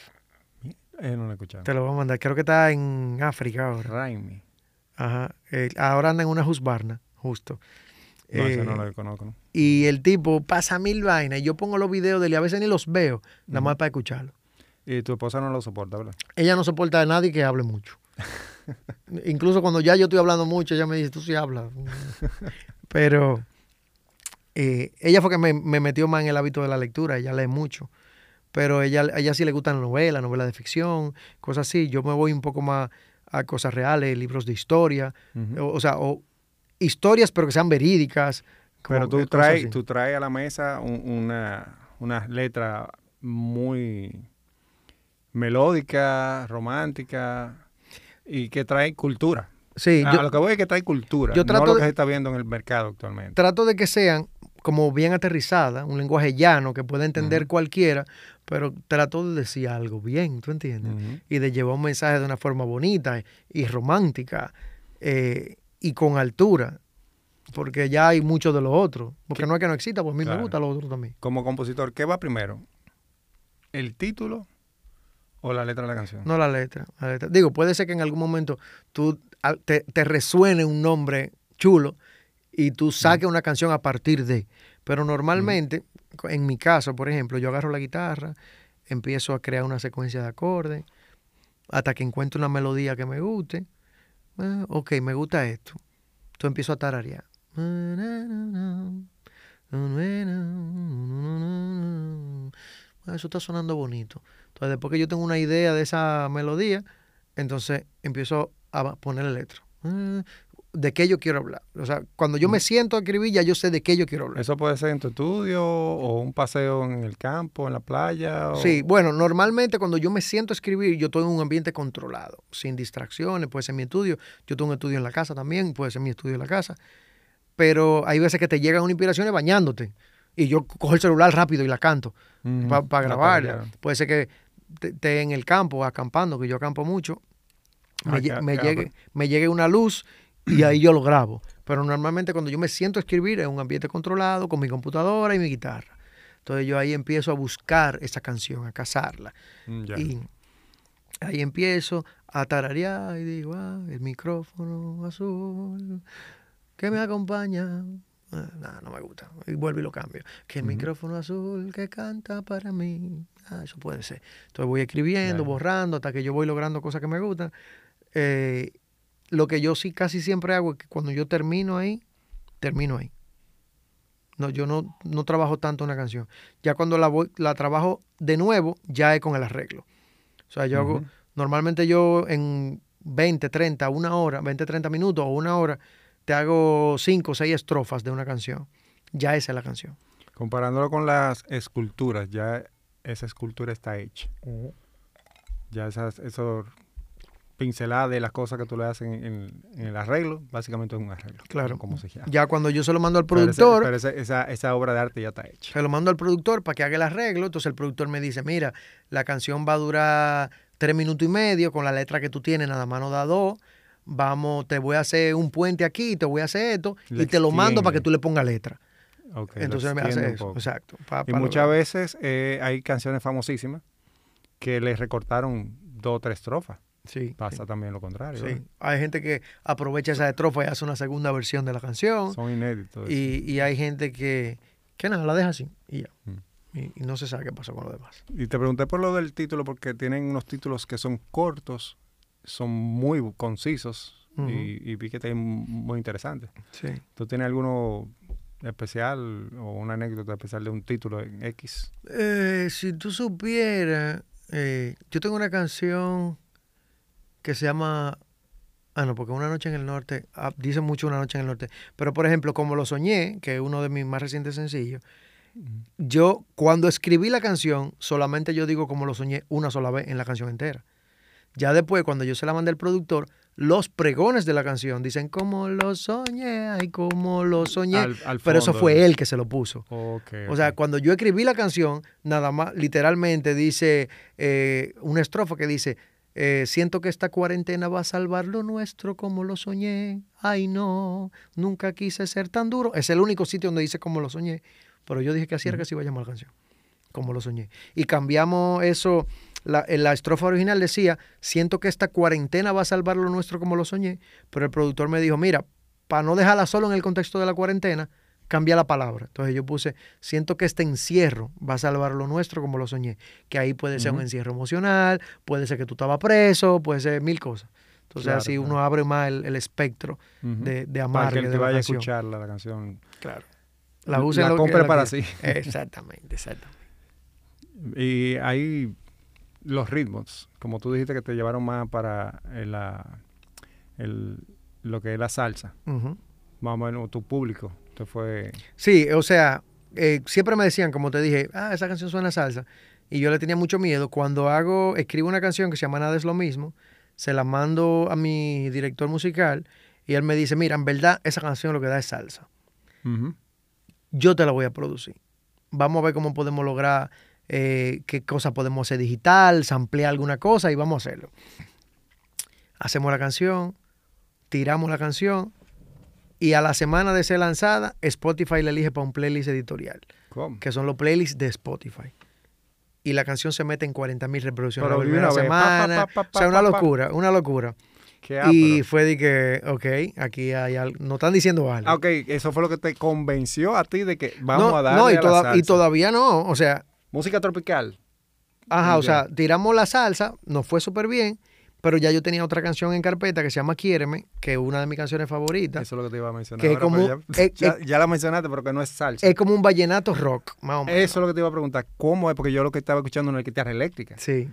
Eh, no lo he escuchado. Te lo voy a mandar. Creo que está en África ahora. Raimi. Ajá. Eh, ahora anda en una Husqvarna, justo. No, Eh, no lo conozco. ¿no? Y el tipo pasa mil vainas. Y yo pongo los videos de él y a veces ni los veo, nada más para escucharlo. Y tu esposa no lo soporta, ¿verdad? Ella no soporta a nadie que hable mucho. Incluso cuando ya yo estoy hablando mucho, ella me dice, tú sí hablas. Pero eh, ella fue que me, me metió más en el hábito de la lectura. Ella lee mucho. Pero ella, a ella sí le gustan novelas, novelas de ficción, cosas así. Yo me voy un poco más a cosas reales, libros de historia. Ujú. o, o sea, o historias pero que sean verídicas. Pero tú traes, tú traes a la mesa un- una, una letra muy melódica, romántica y que trae cultura. Sí, a yo lo que voy es que trae cultura, yo no trato lo de- que se está viendo en el mercado actualmente. trato de que sean como bien aterrizadas, un lenguaje llano que pueda entender cualquiera, pero trato de decir algo bien, ¿tú entiendes? Y de llevar un mensaje de una forma bonita y romántica eh, y con altura, porque ya hay mucho de lo otro. Porque ¿Qué? no es que no exista, pues a mí Claro. me gusta lo otro también. Como compositor, ¿qué va primero? ¿El título o la letra de la canción? No la letra, la letra. Digo, puede ser que en algún momento tú te, te resuene un nombre chulo y tú saques una canción a partir de. Pero normalmente, en mi caso, por ejemplo, yo agarro la guitarra, empiezo a crear una secuencia de acordes, hasta que encuentro una melodía que me guste. Ah, ok, me gusta esto. Entonces empiezo a tararear. Ah, Eso está sonando bonito. Entonces, después que yo tengo una idea de esa melodía, entonces empiezo a poner letra. De qué yo quiero hablar. O sea, cuando yo me siento a escribir, ya yo sé de qué yo quiero hablar. Eso puede ser en tu estudio o un paseo en el campo, en la playa. o- Sí, bueno, normalmente cuando yo me siento a escribir, yo estoy en un ambiente controlado, sin distracciones, puede ser mi estudio. Yo tengo un estudio en la casa también, puede ser mi estudio en la casa. Pero hay veces que te llegan unas inspiraciones bañándote. Y yo cojo el celular rápido y la canto Ujú, para la grabarla. Puede ser que esté en el campo acampando, que yo acampo mucho. Me, Ah, me llegue, me llegue una luz y ahí yo lo grabo. Pero normalmente cuando yo me siento a escribir es un ambiente controlado con mi computadora y mi guitarra. Entonces yo ahí empiezo a buscar esa canción, a cazarla. Mm. Y ahí empiezo a tararear y digo, ah, el micrófono azul que me acompaña. Ah, no, no me gusta. Y vuelvo y lo cambio. Que el micrófono azul que canta para mí. Ah, eso puede ser. Entonces voy escribiendo, borrando, hasta que yo voy logrando cosas que me gustan. Eh, lo que yo sí casi siempre hago es que cuando yo termino ahí, termino ahí. No, yo no, no trabajo tanto una canción. Ya cuando la, voy, la trabajo de nuevo, ya es con el arreglo. O sea, yo hago, normalmente yo en 20, 30, una hora, 20, 30 minutos o una hora, te hago 5 o 6 estrofas de una canción. Ya esa es la canción. Comparándolo con las esculturas, ya esa escultura está hecha. Ya esas, esos pinceladas de las cosas que tú le haces en, en- en el arreglo, básicamente es un arreglo. Claro. Como se llama. Ya cuando yo se lo mando al Pero ese- productor, Pero, esa, esa obra de arte ya está hecha. se lo mando al productor para que haga el arreglo. Entonces el productor me dice, mira, la canción va a durar tres minutos y medio con la letra que tú tienes, nada más no da dos. Vamos, te voy a hacer un puente aquí, te voy a hacer esto, Le y te lo mando para que tú le pongas letra. Ok, lo Entonces me hace eso. Exacto. pa- Y muchas veces eh, hay canciones famosísimas que le recortaron dos o tres estrofas. Sí. Pasa también lo contrario. Sí. ¿verdad? Hay gente que aprovecha esa estrofa y hace una segunda versión de la canción. Son inéditos. Y, y hay gente que, que nada, la deja así y ya. Mm. Y, y no se sabe qué pasó con lo demás. Y te pregunté por lo del título porque tienen unos títulos que son cortos, son muy concisos Ujú. y, y vi que está muy interesante. Sí. ¿Tú tienes alguno especial o una anécdota especial de un título en X? Eh, si tú supieras, eh, yo tengo una canción que se llama... Ah, no, porque Una Noche en el Norte, ah, dice mucho Una Noche en el Norte, pero por ejemplo, como lo soñé, que es uno de mis más recientes sencillos, yo cuando escribí la canción, solamente yo digo como lo soñé una sola vez en la canción entera. Ya después, cuando yo se la mandé al productor, los pregones de la canción dicen como lo soñé, ay, como lo soñé. Al- al pero eso fue él que se lo puso. O sea, cuando yo escribí la canción, nada más, literalmente dice eh, una estrofa que dice, eh, siento que esta cuarentena va a salvar lo nuestro como lo soñé. Ay, no, nunca quise ser tan duro. Es el único sitio donde dice como lo soñé. Pero yo dije que así era que se iba a llamar la canción. Como lo soñé. Y cambiamos eso. La, en la estrofa original decía, siento que esta cuarentena va a salvar lo nuestro como lo soñé. Pero el productor me dijo, mira, para no dejarla solo en el contexto de la cuarentena, cambia la palabra. Entonces yo puse, siento que este encierro va a salvar lo nuestro como lo soñé. Que ahí puede ser un encierro emocional, puede ser que tú estabas preso, puede ser mil cosas. Entonces Claro, así claro. uno abre más el, el espectro de, de Para amargue que el la vaya a escucharla, la canción. Claro. La usa lo que- compre lo para sí. Exactamente, exactamente. Y hay los ritmos, como tú dijiste que te llevaron más para eh, la, el- lo que es la salsa. Ujú. Más o menos tu público. Te fue. Sí, o sea, eh, siempre me decían, como te dije, ah, esa canción suena salsa. Y yo le tenía mucho miedo. Cuando hago, escribo una canción que se llama Nada es lo mismo, se la mando a mi director musical y él me dice, mira, en verdad esa canción lo que da es salsa. Yo te la voy a producir. Vamos a ver cómo podemos lograr, eh, qué cosa podemos hacer digital, samplear alguna cosa y vamos a hacerlo. Hacemos la canción, tiramos la canción y a la semana de ser lanzada, Spotify la elige para un playlist editorial, ¿Cómo? que son los playlists de Spotify. Y la canción se mete en 40 mil reproducciones Pero la primera una vez, pa, semana. pa, pa, o sea, una locura, una locura. Qué y fue de que, ok, aquí hay algo, nos están diciendo algo. Ah, ok, eso fue lo que te convenció a ti de que vamos no, a darle no, y, a la y todavía no, o sea, Música tropical. Ajá, o sea, tiramos la salsa, nos fue súper bien, pero ya yo tenía otra canción en carpeta que se llama Quiéreme, que es una de mis canciones favoritas. Eso es lo que te iba a mencionar. Que ahora, como- ya, eh, ya- eh, ya la mencionaste, pero que no es salsa. Es como un vallenato rock, más o menos. Eso es lo que te iba a preguntar. ¿Cómo es? Porque yo lo que estaba escuchando no es guitarra eléctrica. Sí.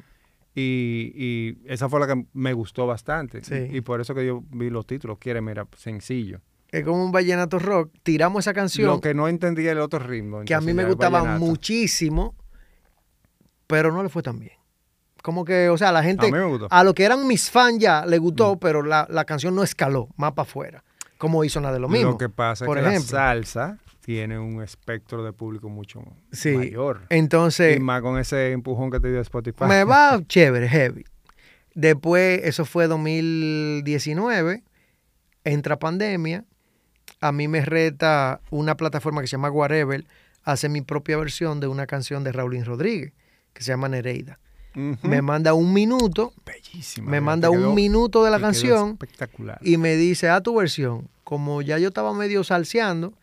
Y, y esa fue la que me gustó bastante. Sí. Y, y por eso que yo vi los títulos. Quiere, mira, sencillo. Es como un vallenato rock. Tiramos esa canción Lo que no entendía el otro ritmo. que a mí me gustaba muchísimo, pero no le fue tan bien. Como que, o sea, la gente, A mí me gustó. a lo que eran mis fans ya le Mm. gustó, pero la, la canción no escaló más para afuera, como hizo la de lo mismo. Lo que pasa por es que ejemplo. la salsa tiene un espectro de público mucho Sí. mayor. Entonces, y más con ese empujón que te dio Spotify. me va chévere, heavy. Después, eso fue 2019, entra pandemia, a mí me reta una plataforma que se llama Whatever, hace mi propia versión de una canción de Raulín Rodríguez, que se llama Nereida. Me manda un minuto, Bellísima. me manda un minuto de la canción Espectacular. y me dice, a tu versión. Como ya yo estaba medio salseando,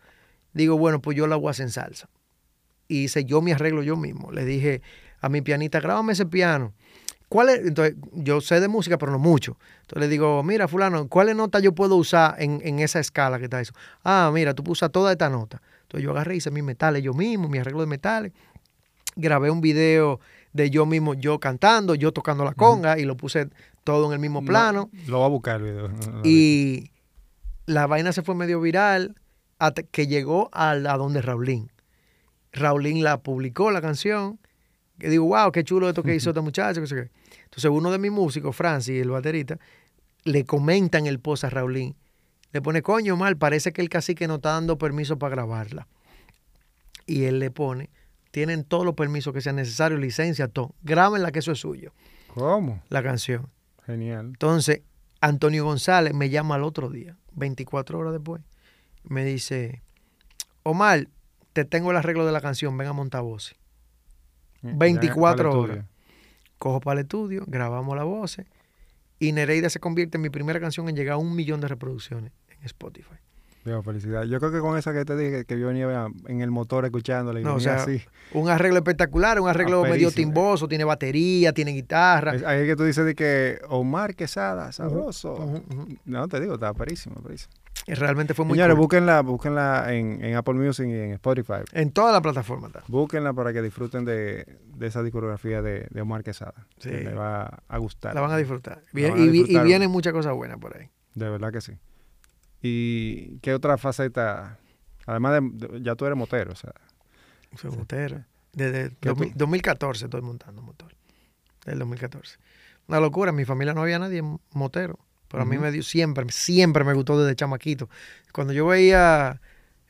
digo, bueno, pues yo la voy a hacer en salsa. Y hice yo mi arreglo yo mismo. Le dije a mi pianista, grábame ese piano. ¿Cuál es? Entonces, yo sé de música, pero no mucho. Entonces le digo, mira, fulano, ¿cuáles notas yo puedo usar en, en esa escala que está eso? Ah, mira, tú usas toda esta nota. Entonces yo agarré, hice mis metales yo mismo, mi arreglo de metales. Grabé un video de yo mismo, yo cantando, yo tocando la conga y lo puse todo en el mismo No, plano. lo voy a buscar el video. lo vi. Y la vaina se fue medio viral hasta que llegó a, la donde Raulín. Raulín la publicó, la canción. Que digo, wow, qué chulo esto que hizo este muchacho. que sé qué. Entonces uno de mis músicos, Francis, el baterista, le comenta en el post a Raulín. Le pone, coño, mal, parece que el cacique no está dando permiso para grabarla. Y él le pone, tienen todos los permisos que sean necesarios, licencia, todo. Grábenla que eso es suyo, ¿Cómo? la canción. Genial. Entonces, Antonio González me llama al otro día, 24 horas después. Me dice, Omar, te tengo el arreglo de la canción, ven a montar voces. Ya, 24 para el horas. Cojo para el estudio, grabamos las voces y Nereida se convierte en mi primera canción en llegar a un millón de reproducciones en Spotify. Digo, felicidad. Yo creo que con esa que te dije, que yo venía en el motor escuchándola y No, o sea, así. Un arreglo espectacular, un arreglo medio timboso, tiene batería, tiene guitarra. Es- Ahí es que tú dices de que Omar Quesada, sabroso. No, te digo, está parísimo, parísimo. Y Realmente fue muy Señores, cool. búsquenla, búsquenla en, en Apple Music y en Spotify. En toda la plataforma está. Búsquenla para que disfruten de, de esa discografía de, de Omar Quesada. Sí. Que les va a gustar. La van a disfrutar. Van a y, vienen muchas cosas buenas por ahí. De verdad que sí. ¿Y qué otra faceta? Además de, de- ya tú eres motero, o sea. Soy motero. Desde ¿Qué 2000 tú? 2014 estoy montando motor. Desde el 2014. Una locura. En mi familia no había nadie motero. Pero a mí me dio siempre, siempre me gustó desde chamaquito. Cuando yo veía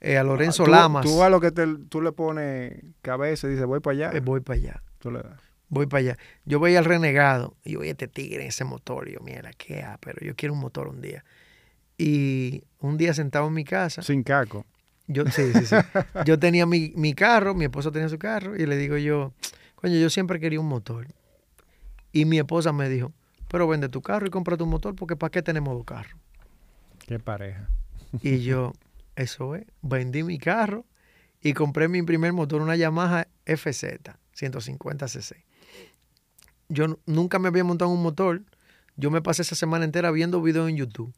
eh, a Lorenzo Ah, tú, Lamas, Tú a lo que te, tú le pones cabeza y dices, voy para allá. eh, voy para allá. tú le das. Voy para allá. Yo veía al renegado y yo veía este tigre en ese motor. Y yo, mira, qué ah, pero yo quiero un motor un día. Y un día sentado en mi casa, Sin caco. Yo, sí, sí, sí. Yo tenía mi, mi carro, mi esposo tenía su carro, y le digo yo, coño, yo siempre quería un motor. Y mi esposa me dijo, pero vende tu carro y compra tu motor, porque ¿para qué tenemos dos carros? Qué pareja. Y yo, eso es, vendí mi carro y compré mi primer motor, una Yamaha FZ 150cc. Yo nunca me había montado un motor. Yo me pasé esa semana entera viendo videos en YouTube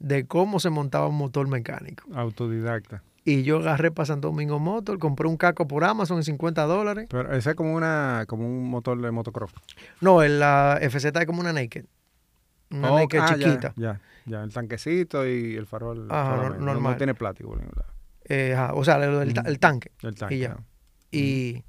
de cómo se montaba un motor mecánico. Autodidacta. Y yo agarré para Santo Domingo Motor, compré un caco por Amazon en 50 dólares. Pero ese es como una como un motor de motocross. No, en la FZ es como una Naked. Una Oh, Naked ah, ya, chiquita. Ya, ya, el tanquecito y el farol. Ajá. No- normal. No, tiene plástico. Eh, ajá, o sea, el, el Ujú. el tanque. El tanque. ya. ¿no? Y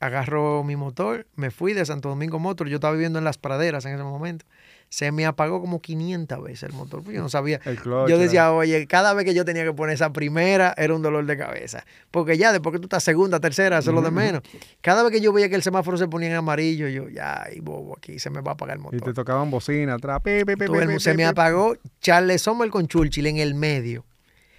agarro mi motor, me fui de Santo Domingo Motor. Yo estaba viviendo en las praderas en ese momento. Se me apagó como 500 veces el motor. Yo no sabía. Clutch. Yo decía, oye, cada vez que yo tenía que poner esa primera era un dolor de cabeza. Porque ya, después que tú estás segunda, tercera, eso es lo de menos. Cada vez que yo veía que el semáforo se ponía en amarillo, yo, ya, ay, bobo, aquí se me va a apagar el Y motor. te tocaban bocina atrás. pi, pi, pi, Todo el pi, mu- pi, se me apagó Charles Sommer con Churchill en el medio.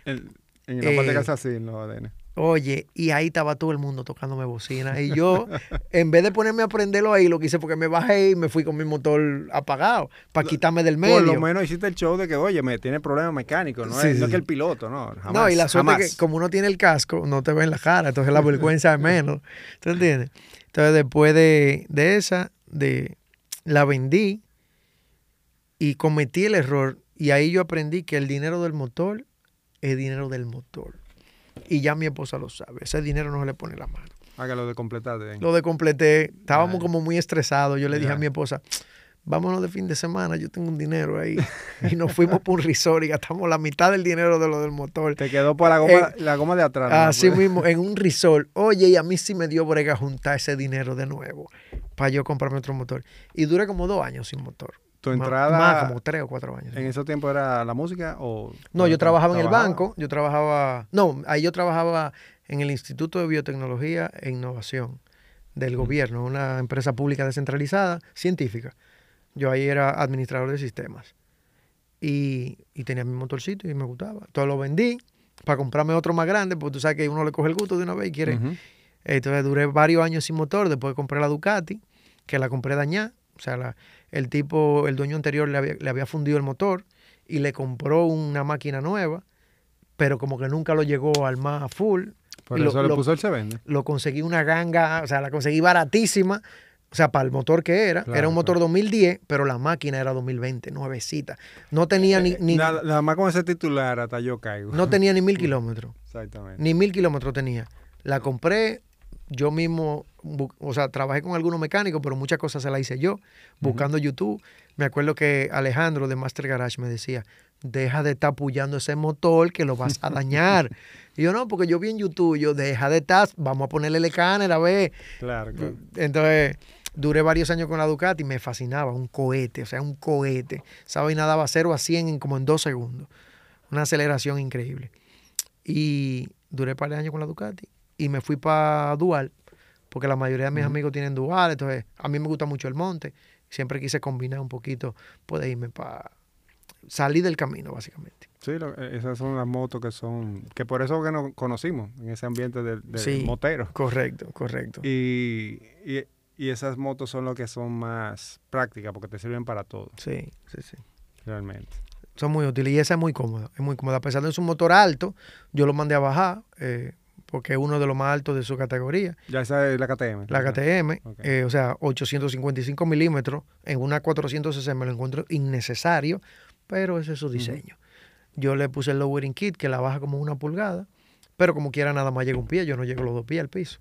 En, en la parte Eh, que hace así, no, Dene. Oye, y ahí estaba todo el mundo tocándome bocina. Y yo, en vez de ponerme a prenderlo ahí, lo que hice fue que me bajé y me fui con mi motor apagado para quitarme del medio. Por lo menos hiciste el show de que, oye, me tiene problemas mecánicos, no, Sí, es, no sí, que el piloto, no. Jamás, no, y la suerte jamás. es que como uno tiene el casco, no te ve en la cara, entonces la vergüenza es menos. ¿Tú entiendes? Entonces después de, de esa, de la vendí y cometí el error. Y ahí yo aprendí que el dinero del motor es dinero del motor. Y ya mi esposa lo sabe. Ese dinero no se le pone la mano. Que lo de completaste. Lo de completé. Estábamos como muy estresados. Yo le dije a mi esposa, vámonos de fin de semana, yo tengo un dinero ahí. y nos fuimos por un resort y gastamos la mitad del dinero de lo del motor. Te quedó por la goma, la goma de atrás. ¿no? Así Pues- mismo, en un resort. Oye, y a mí sí me dio brega juntar ese dinero de nuevo para yo comprarme otro motor. Y duré como dos años sin motor. Tu entrada Más, como tres o cuatro años. en ese tiempo era la música o... No, yo trabajaba en el banco, yo trabajaba, no, ahí yo trabajaba en el Instituto de Biotecnología e Innovación del gobierno, una empresa pública descentralizada, científica. Yo ahí era administrador de sistemas. Y, y tenía mi motorcito y me gustaba. Todo lo vendí para comprarme otro más grande, porque tú sabes que uno le coge el gusto de una vez y quiere. Entonces duré varios años sin motor, después compré la Ducati, que la compré dañada. O sea, la- el tipo, el dueño anterior le había, le había fundido el motor y le compró una máquina nueva, pero como que nunca lo llegó al más full. Por Y lo- eso le lo- puso el se vende. Lo conseguí una ganga, o sea, la conseguí baratísima. O sea, para el motor que era, Claro, era un motor claro. 2010, pero la máquina era 2020, nuevecita. No tenía ni, ni- Nada, nada más con ese titular hasta yo caigo. no tenía ni mil kilómetros. Exactamente. Ni mil kilómetros tenía. La compré, yo mismo, o sea, trabajé con algunos mecánicos, pero muchas cosas se las hice yo, buscando YouTube. Me acuerdo que Alejandro de Master Garage me decía, deja de estar apoyando ese motor que lo vas a dañar. y yo, no, porque yo vi en YouTube, yo, deja de estar, vamos a ponerle el escáner a ver. Claro, claro. Entonces, duré varios años con la Ducati y me fascinaba, un cohete, o sea, un cohete. Esa vaina daba 0 a 100 en como en dos segundos. Una aceleración increíble. Y duré un par de años con la Ducati y me fui para Dual, porque la mayoría de mis amigos tienen Dual, entonces a mí me gusta mucho el monte. Siempre quise combinar un poquito, poder irme para salir del camino, básicamente. Sí, lo- eh, esas son las motos que son... Que por eso que nos conocimos en ese ambiente del, del Sí. motero. Correcto, correcto. Y, y, y esas motos son las que son más prácticas porque te sirven para todo, Sí, sí, sí. realmente. son muy útiles y esa es muy cómoda, es muy cómoda. A pesar de su motor alto, yo lo mandé a bajar eh, porque es uno de los más altos de su categoría, Ya esa es la KTM. la KTM, Ok. eh, o sea, 855 milímetros en una 400cc me lo encuentro innecesario, pero ese es su diseño. Yo le puse el lowering kit que la baja como una pulgada, pero como quiera nada más llega un pie, yo no llego los dos pies al piso.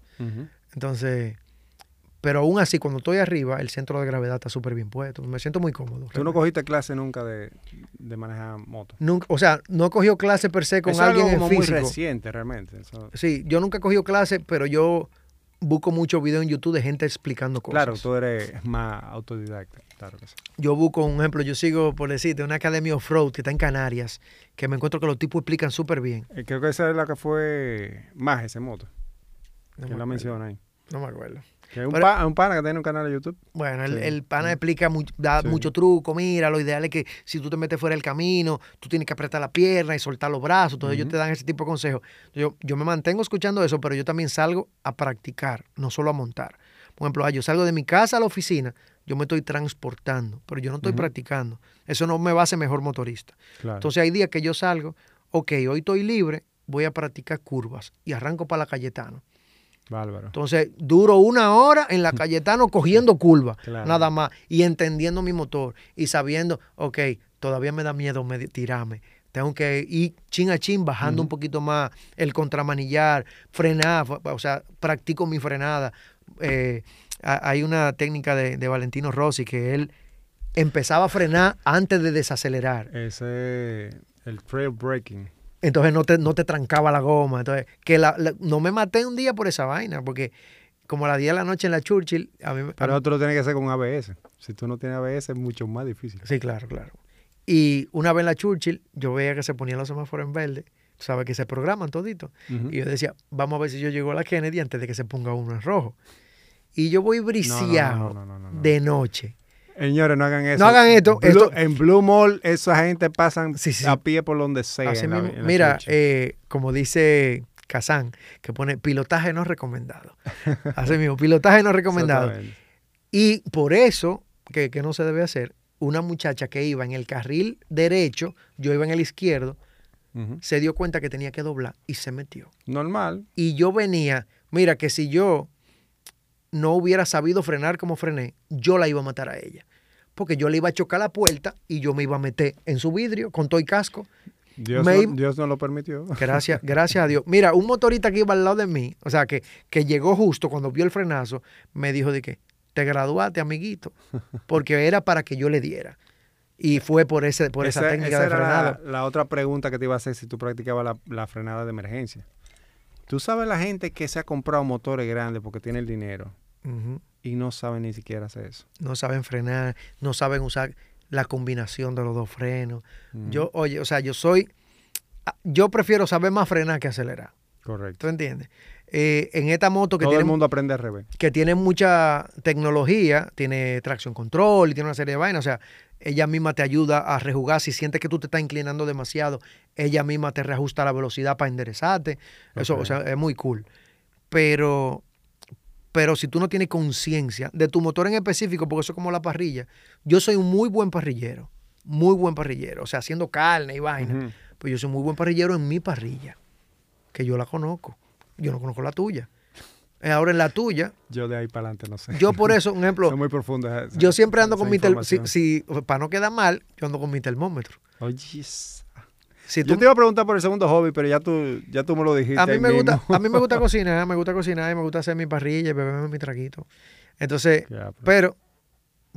Entonces, pero aún así, cuando estoy arriba, el centro de gravedad está súper bien puesto. Me siento muy cómodo. ¿Tú no cogiste clase nunca de, de manejar moto? Nunca, o sea, no he cogido clase per se con Eso alguien algo en como muy físico. reciente, realmente. Eso- Sí, yo nunca he cogido clase, pero yo busco muchos videos en YouTube de gente explicando cosas. Claro, tú eres más autodidacta. Claro que sí. Yo busco un ejemplo, yo sigo, por decirte, una academia off-road que está en Canarias, que me encuentro que los tipos explican súper bien. Eh, Creo que esa es la que fue más ese moto. No que me la menciona ahí. No me acuerdo. Es un, Pero- pa- un pana que tiene un canal de YouTube. Bueno, el, Sí. el pana explica, mu- da Sí. mucho truco. Mira, lo ideal es que si tú te metes fuera del camino, tú tienes que apretar la pierna y soltar los brazos. Entonces ellos te dan ese tipo de consejos. Yo, yo me mantengo escuchando eso, pero yo también salgo a practicar, no solo a montar. Por ejemplo, ah, yo salgo de mi casa a la oficina, yo me estoy transportando, pero yo no estoy practicando. Eso no me va a hacer mejor motorista. Claro. Entonces hay días que yo salgo, ok, hoy estoy libre, voy a practicar curvas y arranco para la Cayetano. Bárbaro. Entonces duro una hora en la Cayetano cogiendo Claro. nada más, y entendiendo mi motor y sabiendo, ok, todavía me da miedo tirarme. Tengo que ir chin a chin, bajando un poquito más el contramanillar, frenar, o sea, practico mi frenada. Eh, ha- hay una técnica de, de Valentino Rossi que él empezaba a frenar antes de desacelerar. Ese el trail breaking. Entonces no te, no te trancaba la goma. Entonces, que la- la- no me maté un día por esa vaina, porque como a las 10 de la noche en la Churchill, a mí, Pero otro lo tiene que hacer con ABS. Si tú no tienes ABS es mucho más difícil. Sí, claro, claro. Y una vez en la Churchill, yo veía que se ponían los semáforos en verde, tú sabes que se programan todito. Y yo decía, vamos a ver si yo llego a la Kennedy antes de que se ponga uno en rojo. Y yo voy briseado no, no, no, no. de noche. Señores, no hagan eso. No hagan esto, Blue- esto- En Blue Mall, esa gente pasan Sí, sí. a pie por donde sea. Así la- mismo. Mira, eh, como dice Kazán, que pone pilotaje no recomendado. Así mismo, pilotaje no recomendado. Y por eso, que, que no se debe hacer, una muchacha que iba en el carril derecho, yo iba en el izquierdo, se dio cuenta que tenía que doblar y se metió. Normal. Y yo venía, mira que si yo no hubiera sabido frenar como frené, yo la iba a matar a ella. Porque yo le iba a chocar la puerta y yo me iba a meter en su vidrio con todo y casco. Dios, Me- no, Dios no lo permitió. Gracias, gracias a Dios. Mira, un motorista que iba al lado de mí, o sea, que, que llegó justo cuando vio el frenazo, me dijo de que te graduaste, amiguito, porque era para que yo le diera. Y fue por ese por esa, Esa- técnica esa de era frenado. la, la otra pregunta que te iba a hacer si tú practicabas la, la frenada de emergencia. Tú sabes la gente que se ha comprado motores grandes porque tiene el dinero Ujú. y no sabe ni siquiera hacer eso. No saben frenar, no saben usar la combinación de los dos frenos. Yo, oye, o sea, yo soy, ah, yo prefiero saber más frenar que acelerar. Correcto. ¿Tú entiendes? Eh, en esta moto que Todo tiene, el mundo aprende al revés. que tiene mucha tecnología, tiene tracción control y tiene una serie de vainas, o sea, ella misma te ayuda a rejugar. Si sientes que tú te estás inclinando demasiado, ella misma te reajusta la velocidad para enderezarte. Eso, o sea, es muy cool. Pero, pero si tú no tienes conciencia de tu motor en específico, porque eso es como la parrilla, yo soy un muy buen parrillero, muy buen parrillero, o sea, haciendo carne y vaina. Ujú. Pues yo soy muy buen parrillero en mi parrilla, que yo la conozco. Yo no conozco la tuya. Eh, Ahora en la tuya, Yo de ahí para adelante no sé. yo por eso, un ejemplo, Son muy profundas. esas- yo siempre ando con mi si, si- para no quedar mal, yo ando con mi termómetro. Oye, Si yo tú- te iba a preguntar por el segundo hobby, pero ya tú, ya tú me lo dijiste. a mí me gusta, a mí me gusta cocinar, me gusta cocinar y me gusta hacer mi parrilla y beberme mi traguito. Entonces, pero- pero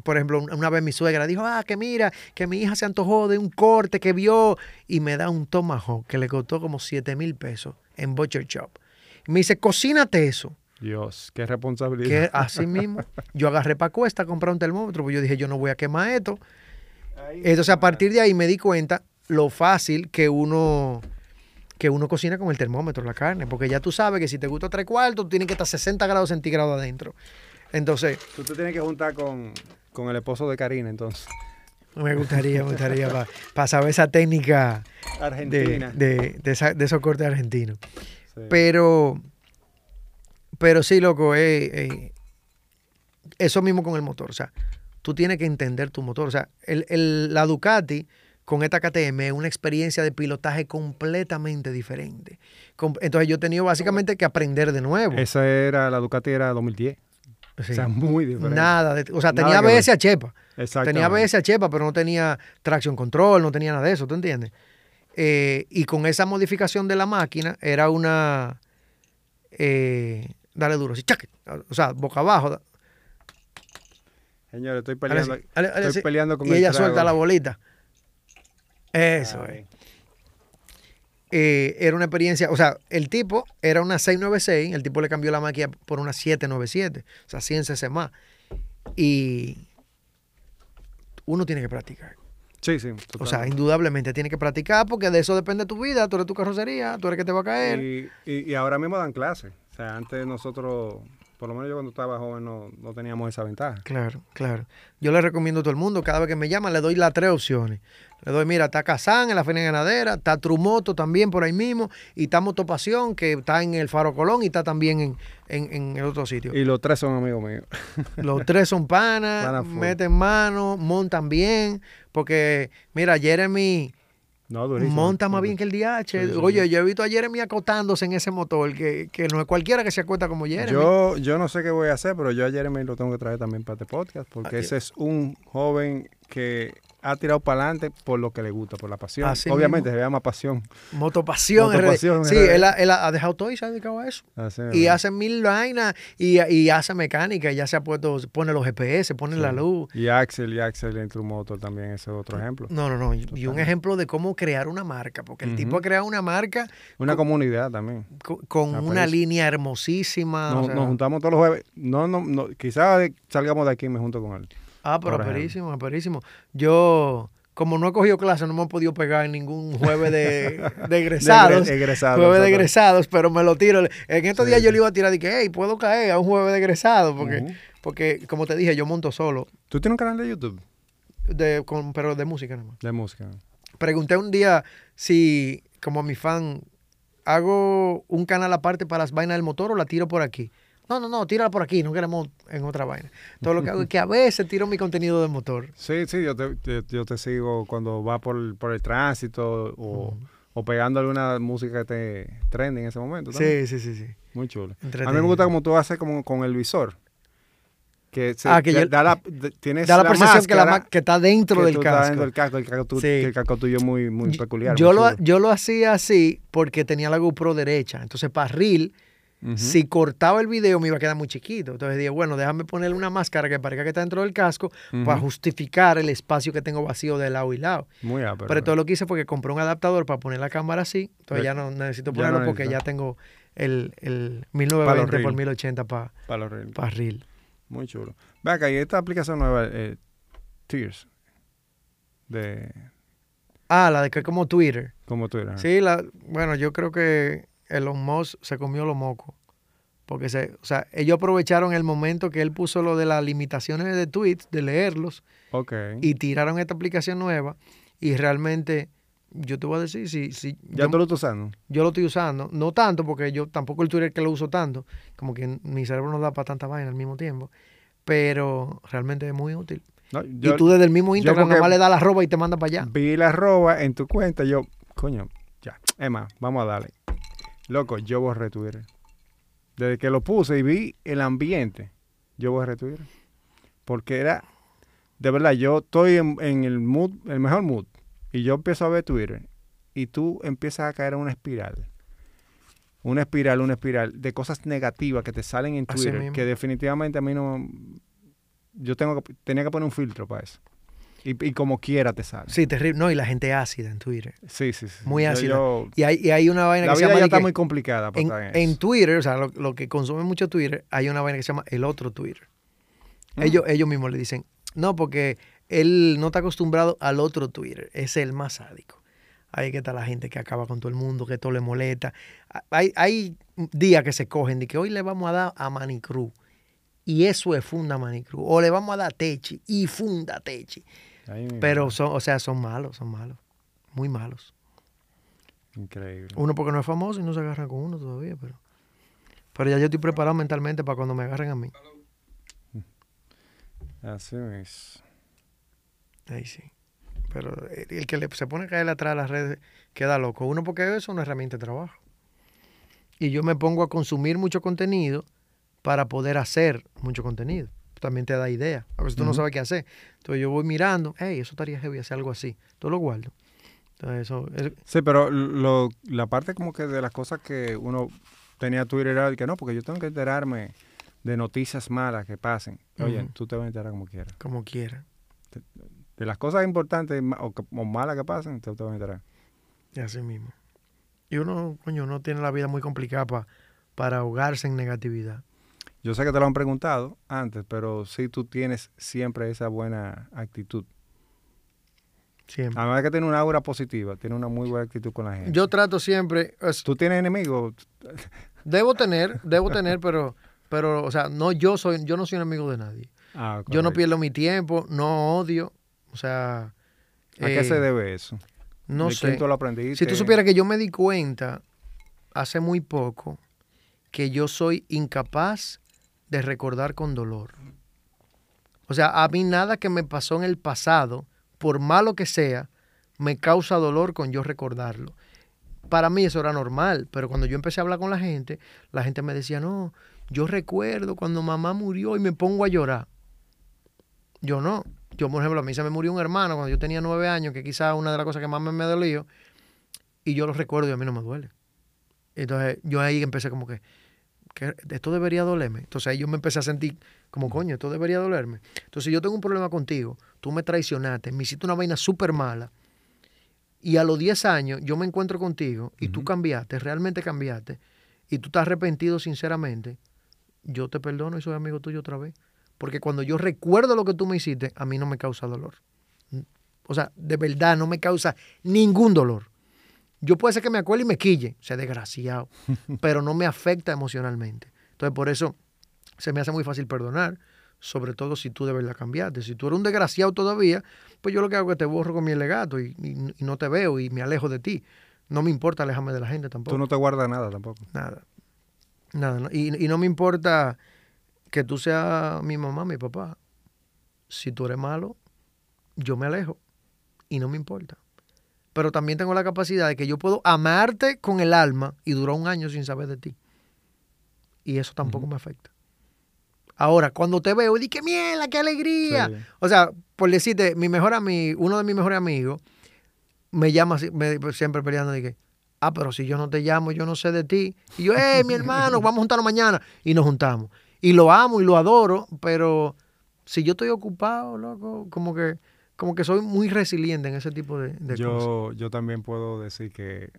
por ejemplo, un- una vez mi suegra dijo, ah, que mira, que mi hija se antojó de un corte que vio y me da un tomahawk que le costó como 7 mil pesos en Butcher Shop. Y me dice, cocínate eso. Dios, qué responsabilidad. Que así mismo, yo agarré para cuesta a comprar un termómetro, pues yo dije, yo no voy a quemar esto. Entonces, a partir de ahí me di cuenta lo fácil que uno que uno cocina con el termómetro, la carne, porque ya tú sabes que si te gusta tres cuartos, tú tienes que estar 60 grados centígrados adentro. Entonces, Tú te tienes que juntar con, con el esposo de Karina, entonces. me gustaría, me gustaría para saber esa técnica de, Argentina. de, de esa- de esos cortes argentinos. Sí. Pero, pero sí, loco, eh, eh, eso mismo con el motor. O sea, tú tienes que entender tu motor. O sea, el, el- la Ducati con esta KTM es una experiencia de pilotaje completamente diferente. Entonces yo he tenido básicamente que aprender de nuevo. Esa era, la Ducati era 2010. Sí. O sea, muy diferente. Nada, de- o sea, Nada tenía. ABS a chepa. Tenía ABS a chepa, pero no tenía tracción control, no tenía nada de eso, ¿tú entiendes? Eh, y con esa modificación de la máquina era una... eh, dale duro, así, chac, o sea, boca abajo. Señores, estoy peleando, así, dale- dale estoy peleando con y el ella trago. suelta la bolita. Eso Ay. es. Eh, era una experiencia, o sea, el tipo era una 696, el tipo le cambió la máquina por una 797, o sea, 100 cc más. Y uno tiene que practicar. Sí, sí. O sea, indudablemente tiene que practicar porque de eso depende tu vida, tú eres tu carrocería, tú eres que te va a caer. y, y, y ahora mismo dan clases. O sea, antes nosotros, por lo menos yo cuando estaba joven, no, no teníamos esa ventaja. Claro, claro. Yo le recomiendo a todo el mundo, cada vez que me llaman, le doy las tres opciones. Le doy, mira, está Kazán en la Feria Ganadera, está Trumoto también por ahí mismo, y está Motopasión, que está en el Faro Colón y está también en, en, en el otro sitio. Y los tres son amigos míos. Los tres son panas, Pana meten mano, montan bien, porque, mira, Jeremy No, durísimo. monta más bien que el DH. Oye, yo he visto a Jeremy acotándose en ese motor, que, que no es cualquiera que se acuesta como Jeremy. Yo, yo no sé qué voy a hacer, pero yo a Jeremy lo tengo que traer también para este podcast, porque Ah, ese es un joven que ha tirado para adelante por lo que le gusta, por la pasión. Así Obviamente mismo. se llama pasión. Motopasión, Motopasión. Sí, él, ha- él ha dejado todo y se ha dedicado a eso. Así Y es. hace mil vainas y, y hace mecánica, y ya se ha puesto, pone los GPS, pone la luz. Y Axel, y Axel en Motor también, ese es otro ejemplo. No, no, no. Y y un ejemplo de cómo crear una marca, porque el tipo ha creado una marca Una comunidad también. co- con una línea hermosísima. o Nos, sea, nos juntamos todos los jueves. No, no, no, quizás salgamos de aquí y me junto con él. Ah, pero aperísimo, aperísimo. Yo, como no he cogido clase, no me he podido pegar en ningún jueves de, de egresados. De egresados, Jueves de egresados, pero me lo tiro. En estos Sí, días yo le iba a tirar y que, hey, puedo caer a un jueves de egresados, porque, porque como te dije, yo monto solo, ¿Tú tienes un canal de YouTube de, con, pero de música nada más. de música? Pregunté un día si, como mi fan, hago un canal aparte para las vainas del motor o la tiro por aquí. No, no, no, tírala por aquí, no queremos en otra vaina. Todo lo que hago es que a veces tiro mi contenido de motor. Sí, sí, yo te, yo te sigo cuando va por, el- por el tránsito o, o pegando alguna música que te trende en ese momento. también. Sí, sí, sí, sí. Muy chulo. A mí me gusta como tú haces como con el visor. que, se, Ah, que que yo- da la, tienes Da la, percepción que, la que está dentro que del tú estás casco. dentro del casco. El casco, tu- Sí. que el casco tuyo es muy, muy peculiar. yo, muy lo, yo lo hacía así porque tenía la GoPro derecha. Entonces, para reel, Si cortaba el video, me iba a quedar muy chiquito. Entonces dije, bueno, déjame ponerle una máscara que parezca que está dentro del casco para justificar el espacio que tengo vacío de lado y lado. Muy ápero. Pero todo lo que hice fue que compré un adaptador para poner la cámara así. Entonces ya no necesito ya ponerlo no porque ya tengo el, el 1920 por reel. 1080 para Para reel. Muy chulo. Ve acá, y esta aplicación nueva, eh, Tears, de Ah, la de que como Twitter. como eras. Sí, la, bueno, yo creo que Elon Musk se comió los mocos. Porque se, o sea, ellos aprovecharon el momento que él puso lo de las limitaciones de tweets, de leerlos, Ok. y tiraron esta aplicación nueva. Y realmente, yo te voy a decir, si, si ¿Ya yo, tú lo estás usando? yo lo estoy usando, no tanto, porque yo tampoco el Twitter que lo uso tanto, como que mi cerebro no da para tanta vaina al mismo tiempo, pero realmente es muy útil. No, y tú desde el mismo Instagram nada más le das la arroba y te manda para allá. vi la arroba en tu cuenta, yo, coño, ya, Emma, vamos a darle. Loco, yo borré Twitter. Desde que lo puse y vi el ambiente, yo borré Twitter. Porque era, de verdad, yo estoy en, en el mood, el mejor mood, y yo empiezo a ver Twitter, y tú empiezas a caer en una espiral. Una espiral, una espiral de cosas negativas que te salen en Twitter, que definitivamente a mí no... Yo tengo que, tenía que poner un filtro para eso. Y, y como quiera te sale. Sí, terrible. No, y la gente ácida en Twitter. Sí, sí, sí. Muy ácida. yo- Y hay, y hay una vaina la que se llama ya de está que muy complicada para en, estar en. Twitter, o sea, lo, lo que consume mucho Twitter, hay una vaina que se llama el otro Twitter. Mm. Ellos, ellos mismos le dicen, no, porque él no está acostumbrado al otro Twitter, es el más sádico. Ahí que está la gente que acaba con todo el mundo, que todo le molesta. Hay, hay días que se cogen de que hoy le vamos a dar a Manicruz. Y eso es funda Manicruz. O le vamos a dar a Techi y funda Techi. Pero son, o sea, son malos, son malos. Muy malos. Increíble. Uno porque no es famoso y no se agarran con uno todavía, pero. Pero ya yo estoy preparado mentalmente para cuando me agarren a mí. Así es. Ahí sí. Pero el el que le- se pone a caer atrás de las redes queda loco. Uno porque eso es una herramienta de trabajo. Y yo me pongo a consumir mucho contenido para poder hacer mucho contenido. También te da idea. A veces tú no sabes qué hacer. Entonces yo voy mirando, hey, eso estaría heavy hacer algo así. Todo lo guardo. Entonces eso, eso- Sí, pero lo, la parte como que de las cosas que uno tenía Twitter era que no, porque yo tengo que enterarme de noticias malas que pasen. Oye, tú te vas a enterar como quieras. como quiera. De las cosas importantes o malas que pasen, tú te vas a enterar. Y así mismo. Y uno, coño, no tiene la vida muy complicada pa- para ahogarse en negatividad. Yo sé que te lo han preguntado antes, pero sí tú tienes siempre esa buena actitud. Siempre. Además de que tiene una aura positiva, tiene una muy buena actitud con la gente. Yo trato siempre, es- ¿Tú tienes enemigos? debo tener, debo tener, pero, pero, o sea, no, yo soy, yo no soy enemigo de nadie. Ah, Yo no pierdo mi tiempo, no odio, o sea, ¿A qué eh, se debe eso? no ¿De sé. lo? Si tú supieras que yo me di cuenta hace muy poco que yo soy incapaz de recordar con dolor. O sea, a mí nada que me pasó en el pasado, por malo que sea, me causa dolor con yo recordarlo. Para mí eso era normal, pero cuando yo empecé a hablar con la gente, la gente me decía, no, yo recuerdo cuando mamá murió y me pongo a llorar. Yo no. Yo, por ejemplo, a mí se me murió un hermano cuando yo tenía nueve años, que quizás una de las cosas que más me, me dolió, y yo lo recuerdo y a mí no me duele. Entonces yo ahí empecé como que, que esto debería dolerme. Entonces ahí yo me empecé a sentir como, coño, esto debería dolerme. Entonces yo tengo un problema contigo, tú me traicionaste, me hiciste una vaina súper mala, y a los 10 años yo me encuentro contigo y tú cambiaste, realmente cambiaste, y tú estás arrepentido sinceramente, yo te perdono y soy amigo tuyo otra vez. Porque cuando yo recuerdo lo que tú me hiciste, a mí no me causa dolor. O sea, de verdad no me causa ningún dolor. Yo puede ser que me acuerde y me quille, sea desgraciado, pero no me afecta emocionalmente. Entonces, por eso se me hace muy fácil perdonar, sobre todo si tú de verdad cambiaste. Si tú eres un desgraciado todavía, pues yo lo que hago es que te borro con mi legato y, y- y no te veo y me alejo de ti. No me importa alejarme de la gente tampoco. Tú no te guardas nada tampoco. Nada. Nada. no. Y, y no me importa que tú seas mi mamá, mi papá. Si tú eres malo, yo me alejo. Y no me importa. Pero también tengo la capacidad de que yo puedo amarte con el alma y durar un año sin saber de ti. Y eso tampoco me afecta. Ahora, cuando te veo, di que mierda, qué alegría. Sí. O sea, por decirte, mi mejor amigo, uno de mis mejores amigos, me llama me- siempre peleando de que, ah, pero si yo no te llamo, yo no sé de ti. Y yo, eh, mi hermano, vamos a juntarnos mañana. Y nos juntamos. Y lo amo y lo adoro, pero si yo estoy ocupado, loco, como que, como que soy muy resiliente en ese tipo de, de cosas. Yo, yo también puedo decir que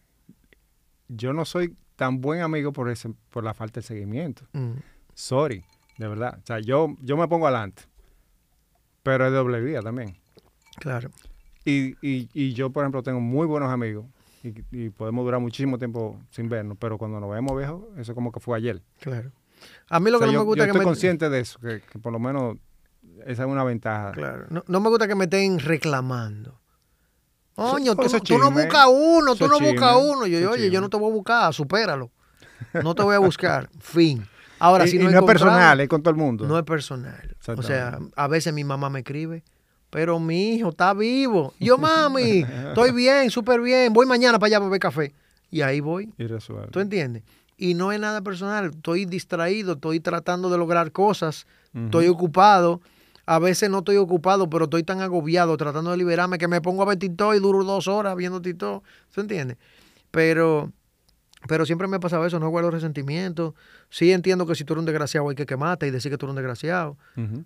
yo no soy tan buen amigo por ese, por la falta de seguimiento. Mm, Sorry, de verdad. O sea, yo, yo me pongo adelante. Pero es doble vía también. claro. Y, y, y yo, por ejemplo, tengo muy buenos amigos y, y podemos durar muchísimo tiempo sin vernos, pero cuando nos vemos viejos, eso como que fue ayer. Claro. A mí lo O sea, que no yo, me gusta yo es que estoy me... consciente de eso, que, que por lo menos esa es una ventaja. Claro. No, no me gusta que me estén reclamando. Coño, tú, no buscas uno, tú no buscas uno. Yo, es oye, yo no te voy a buscar, supéralo. No te voy a buscar. fin. Ahora, y si y no, no, es personal, es con todo el mundo. No es personal. O sea, a veces mi mamá me escribe, pero mi hijo está vivo. Yo, mami, estoy bien, súper bien. Voy mañana para allá para beber café. Y ahí voy. y resuelve. ¿Tú entiendes? Y no es nada personal. Estoy distraído, estoy tratando de lograr cosas, estoy ocupado. A veces no estoy ocupado, pero estoy tan agobiado tratando de liberarme que me pongo a ver TikTok y duro dos horas viendo TikTok. ¿Se entiende? Pero, pero siempre me ha pasado eso, no guardo resentimiento. Sí entiendo que si tú eres un desgraciado hay que quemarte y decir que tú eres un desgraciado.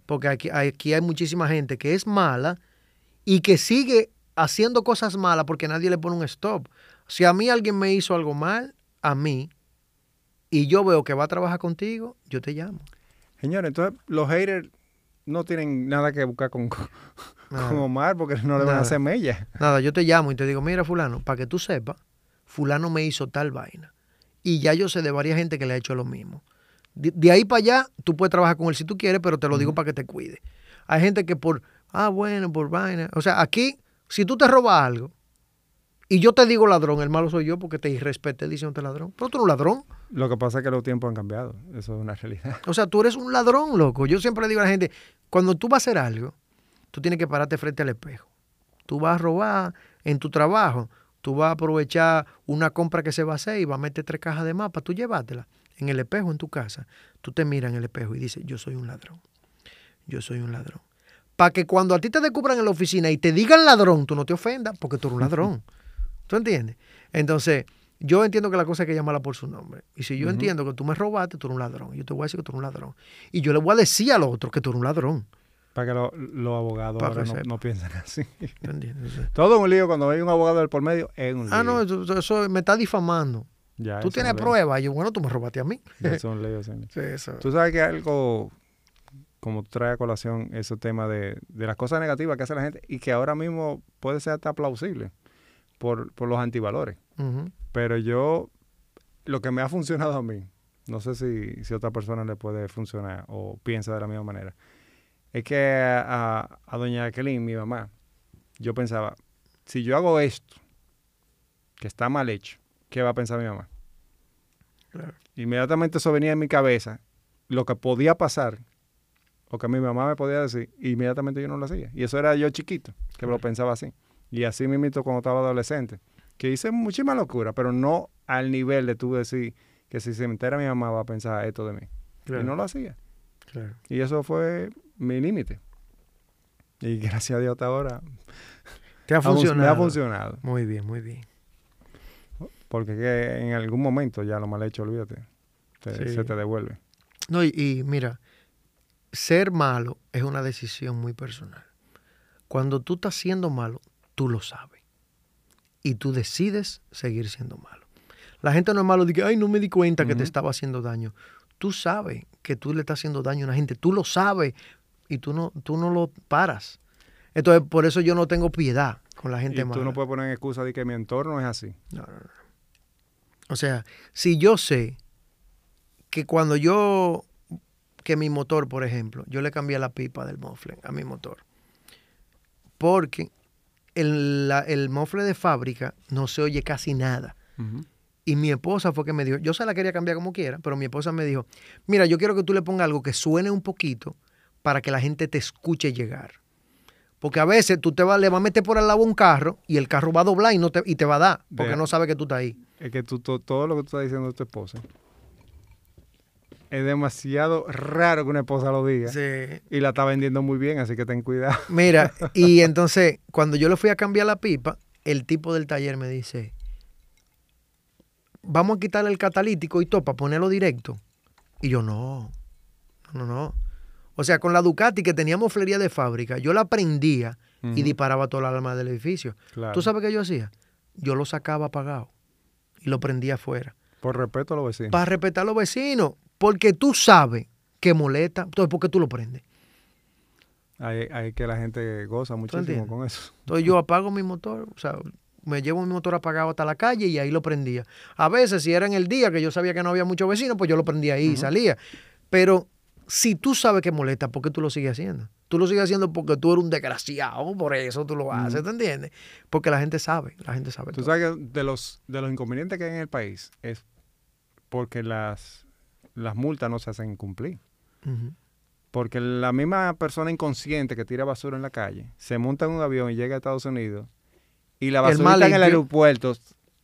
Porque aquí, aquí hay muchísima gente que es mala y que sigue haciendo cosas malas porque nadie le pone un stop. Si a mí alguien me hizo algo mal, a mí, y yo veo que va a trabajar contigo, yo te llamo. Señores, entonces los haters no tienen nada que buscar con, con. Omar porque no le van a hacer mella. Nada, yo te llamo y te digo, mira fulano, para que tú sepas, fulano me hizo tal vaina. Y ya yo sé de varias gente que le ha hecho lo mismo. De, de ahí para allá, tú puedes trabajar con él si tú quieres, pero te lo digo para que te cuide. Hay gente que por, ah, bueno, por vaina. O sea, aquí, si tú te robas algo y yo te digo ladrón, el malo soy yo porque te irrespeté diciéndote ladrón. Pero tú eres un ladrón. Lo que pasa es que los tiempos han cambiado. Eso es una realidad. O sea, tú eres un ladrón, loco. Yo siempre le digo a la gente, cuando tú vas a hacer algo, tú tienes que pararte frente al espejo. Tú vas a robar en tu trabajo, tú vas a aprovechar una compra que se va a hacer y vas a meter tres cajas de para tú llevártela. En el espejo en tu casa, tú te miras en el espejo y dices, yo soy un ladrón. Yo soy un ladrón. Para que cuando a ti te descubran en la oficina y te digan ladrón, tú no te ofendas porque tú eres un ladrón. ¿Tú entiendes? Entonces, yo entiendo que la cosa hay que llamarla por su nombre. Y si yo entiendo que tú me robaste, tú eres un ladrón. Yo te voy a decir que tú eres un ladrón. Y yo le voy a decir al otro que tú eres un ladrón. Para que lo- los abogados ahora no, no piensen así. ¿Tú entiendes? Todo un lío cuando hay un abogado del por medio, es un lío. ah, no, eso, me está difamando. Ya, tú tienes pruebas. Y yo, bueno, tú me robaste a mí. Ya es un lío, sí. Eso. Tú sabes que algo, como tú traes a colación, ese tema de, de las cosas negativas que hace la gente y que ahora mismo puede ser hasta plausible por, por los antivalores. Ujú. Pero yo, lo que me ha funcionado a mí, no sé si, si a otra persona le puede funcionar o piensa de la misma manera, es que a, a- doña Jacqueline, mi mamá, yo pensaba, si yo hago esto, que está mal hecho, ¿qué va a pensar mi mamá? Claro. Inmediatamente eso venía en mi cabeza, lo que podía pasar, o que mi mamá me podía decir, inmediatamente yo no lo hacía. Y eso era yo chiquito, que lo pensaba así. Y así mismo cuando estaba adolescente, que hice muchísima locura, pero no al nivel de tú decir que si se me entera mi mamá va a pensar esto de mí. Claro, Y no lo hacía. claro. Y eso fue mi límite. Y gracias a Dios hasta ahora Te ha ha fun- funcionado. me ha funcionado. Muy bien, muy bien. Porque que en algún momento ya lo mal hecho, olvídate, te- Sí. se te devuelve. No, y, y mira, ser malo es una decisión muy personal. Cuando tú estás siendo malo, tú lo sabes. Y tú decides seguir siendo malo. La gente no es malo de que, ay, no me di cuenta que te estaba haciendo daño. Tú sabes que tú le estás haciendo daño a una gente. Tú lo sabes y tú no, tú no lo paras. Entonces, por eso yo no tengo piedad con la gente Y mala. tú no puedes poner en excusa de que mi entorno es así. No, no, no. O sea, si yo sé que cuando yo, que mi motor, por ejemplo, yo le cambié la pipa del mofle a mi motor, porque el, la- el mofle de fábrica no se oye casi nada. Y mi esposa fue que me dijo, yo se la quería cambiar como quiera, pero mi esposa me dijo, mira, yo quiero que tú le pongas algo que suene un poquito para que la gente te escuche llegar. Porque a veces tú te vas, le vas a meter por al lado un carro y el carro va a doblar y, no te, y te va a dar, porque no sabe que tú estás ahí. Es que tú, to- todo lo que tú estás diciendo de tu esposa es demasiado raro que una esposa lo diga. Sí. Y la está vendiendo muy bien, así que ten cuidado. Mira, y entonces, cuando yo le fui a cambiar la pipa, el tipo del taller me dice, vamos a quitarle el catalítico y todo para ponerlo directo. Y yo, no, no, no. O sea, con la Ducati que teníamos flería de fábrica, yo la prendía y disparaba toda la alarma del edificio. Claro. ¿Tú sabes qué yo hacía? Yo lo sacaba apagado y lo prendía afuera. Por respeto a los vecinos. Para respetar a los vecinos, porque tú sabes que molesta, entonces ¿por qué tú lo prendes? Hay, hay que la gente goza muchísimo con eso. Entonces yo apago mi motor, o sea, me llevo mi motor apagado hasta la calle y ahí lo prendía. A veces, si era en el día que yo sabía que no había muchos vecinos, pues yo lo prendía ahí y salía. Pero si tú sabes que molesta, ¿por qué tú lo sigues haciendo? Tú lo sigues haciendo porque tú eres un desgraciado, por eso tú lo haces, ¿te entiendes? Porque la gente sabe, la gente sabe. Tú todo. sabes que de los, de los inconvenientes que hay en el país es porque las, las multas no se hacen cumplir. Porque la misma persona inconsciente que tira basura en la calle se monta en un avión y llega a Estados Unidos y la basura está en el aeropuerto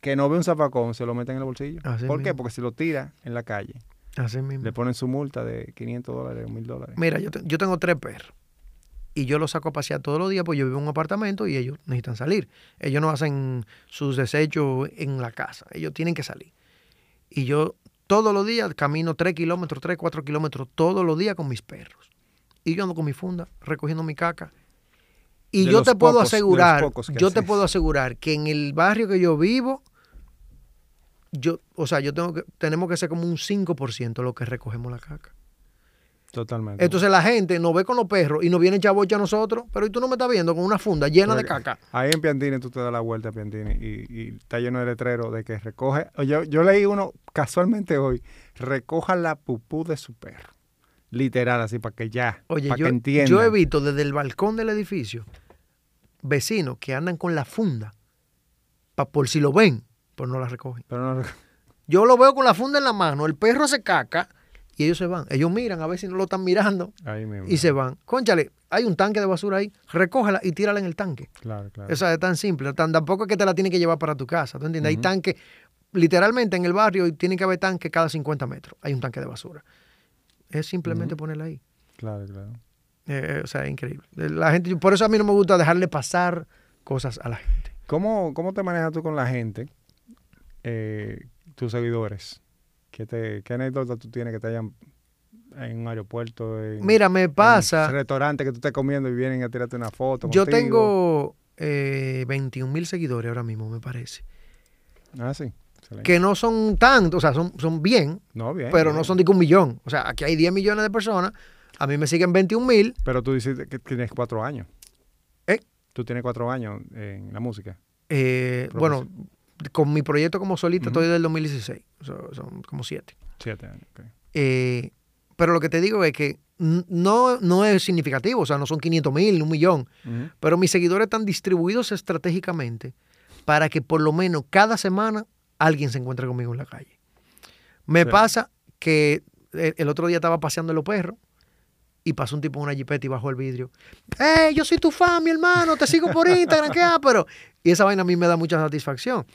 que no ve un zafacón se lo meten en el bolsillo. Así ¿Por qué? Porque si lo tira en la calle Así mismo. le ponen su multa de 500 dólares o 1000 dólares. Mira, yo, te- yo tengo tres perros. Y yo los saco a pasear todos los días, pues yo vivo en un apartamento y ellos necesitan salir. Ellos no hacen sus desechos en la casa. Ellos tienen que salir. Y yo todos los días camino tres kilómetros, tres, cuatro kilómetros, todos los días con mis perros. Y yo ando con mi funda, recogiendo mi caca. Y De yo te puedo pocos- asegurar, yo te puedo asegurar que en el barrio que yo vivo, yo, o sea, yo tengo que, tenemos que ser como un 5% lo que recogemos la caca. Totalmente. Entonces la gente nos ve con los perros y nos viene chabocha a nosotros, pero y tú no me estás viendo con una funda llena de caca. Ahí en Piantini tú te das la vuelta Piantini y, y está lleno de letreros de que recoge. Yo, yo leí uno casualmente hoy, recoja la pupú de su perro. Literal, así para que ya, Oye, para yo, que entiendan. yo he visto desde el balcón del edificio vecinos que andan con la funda, pa- por si lo ven, pues no la recogen. Pero no, Yo lo veo con la funda en la mano, el perro se caca y ellos se van. Ellos miran a ver si no lo están mirando ahí mismo. y se van. Conchale, hay un tanque de basura ahí, recógela y tírala en el tanque. Claro, claro. Esa es tan simple. Tan, tampoco es que te la tienen que llevar para tu casa. ¿Tú entiendes? Hay tanques, literalmente en el barrio tiene que haber tanque cada 50 metros. Hay un tanque de basura. Es simplemente ponerla ahí. Claro, claro. Eh, o sea, es increíble. La gente, por eso a mí no me gusta dejarle pasar cosas a la gente. ¿Cómo, ¿Cómo te manejas tú con la gente, eh, tus seguidores? ¿Qué, te, ¿Qué anécdotas tú tienes que te hayan en un aeropuerto? En, Mira, me en pasa. un restaurante que tú estés comiendo y vienen a tirarte una foto. Yo contigo? tengo eh, 21 mil seguidores ahora mismo, me parece. Ah, sí. Excelente. Que no son tantos, o sea, son, son bien, No, bien. pero bien. no son de un millón. O sea, aquí hay 10 millones de personas. A mí me siguen 21 mil. Pero tú dices que tienes cuatro años. ¿Eh? Tú tienes cuatro años en la música. Eh, bueno, con mi proyecto como solista Ujú. estoy del 2016. o sea, son como siete. Siete años. ok. Eh, pero lo que te digo es que no, no es significativo, o sea, no son 500 mil, un millón. Pero mis seguidores están distribuidos estratégicamente para que por lo menos cada semana alguien se encuentre conmigo en la calle. Me Sí. pasa que eh, el otro día estaba paseando los perros y pasó un tipo en una jipeta y bajó el vidrio. ¡Ey, yo soy tu fan, mi hermano! Te sigo por Instagram, ¿qué? Pero... Y esa vaina a mí me da mucha satisfacción.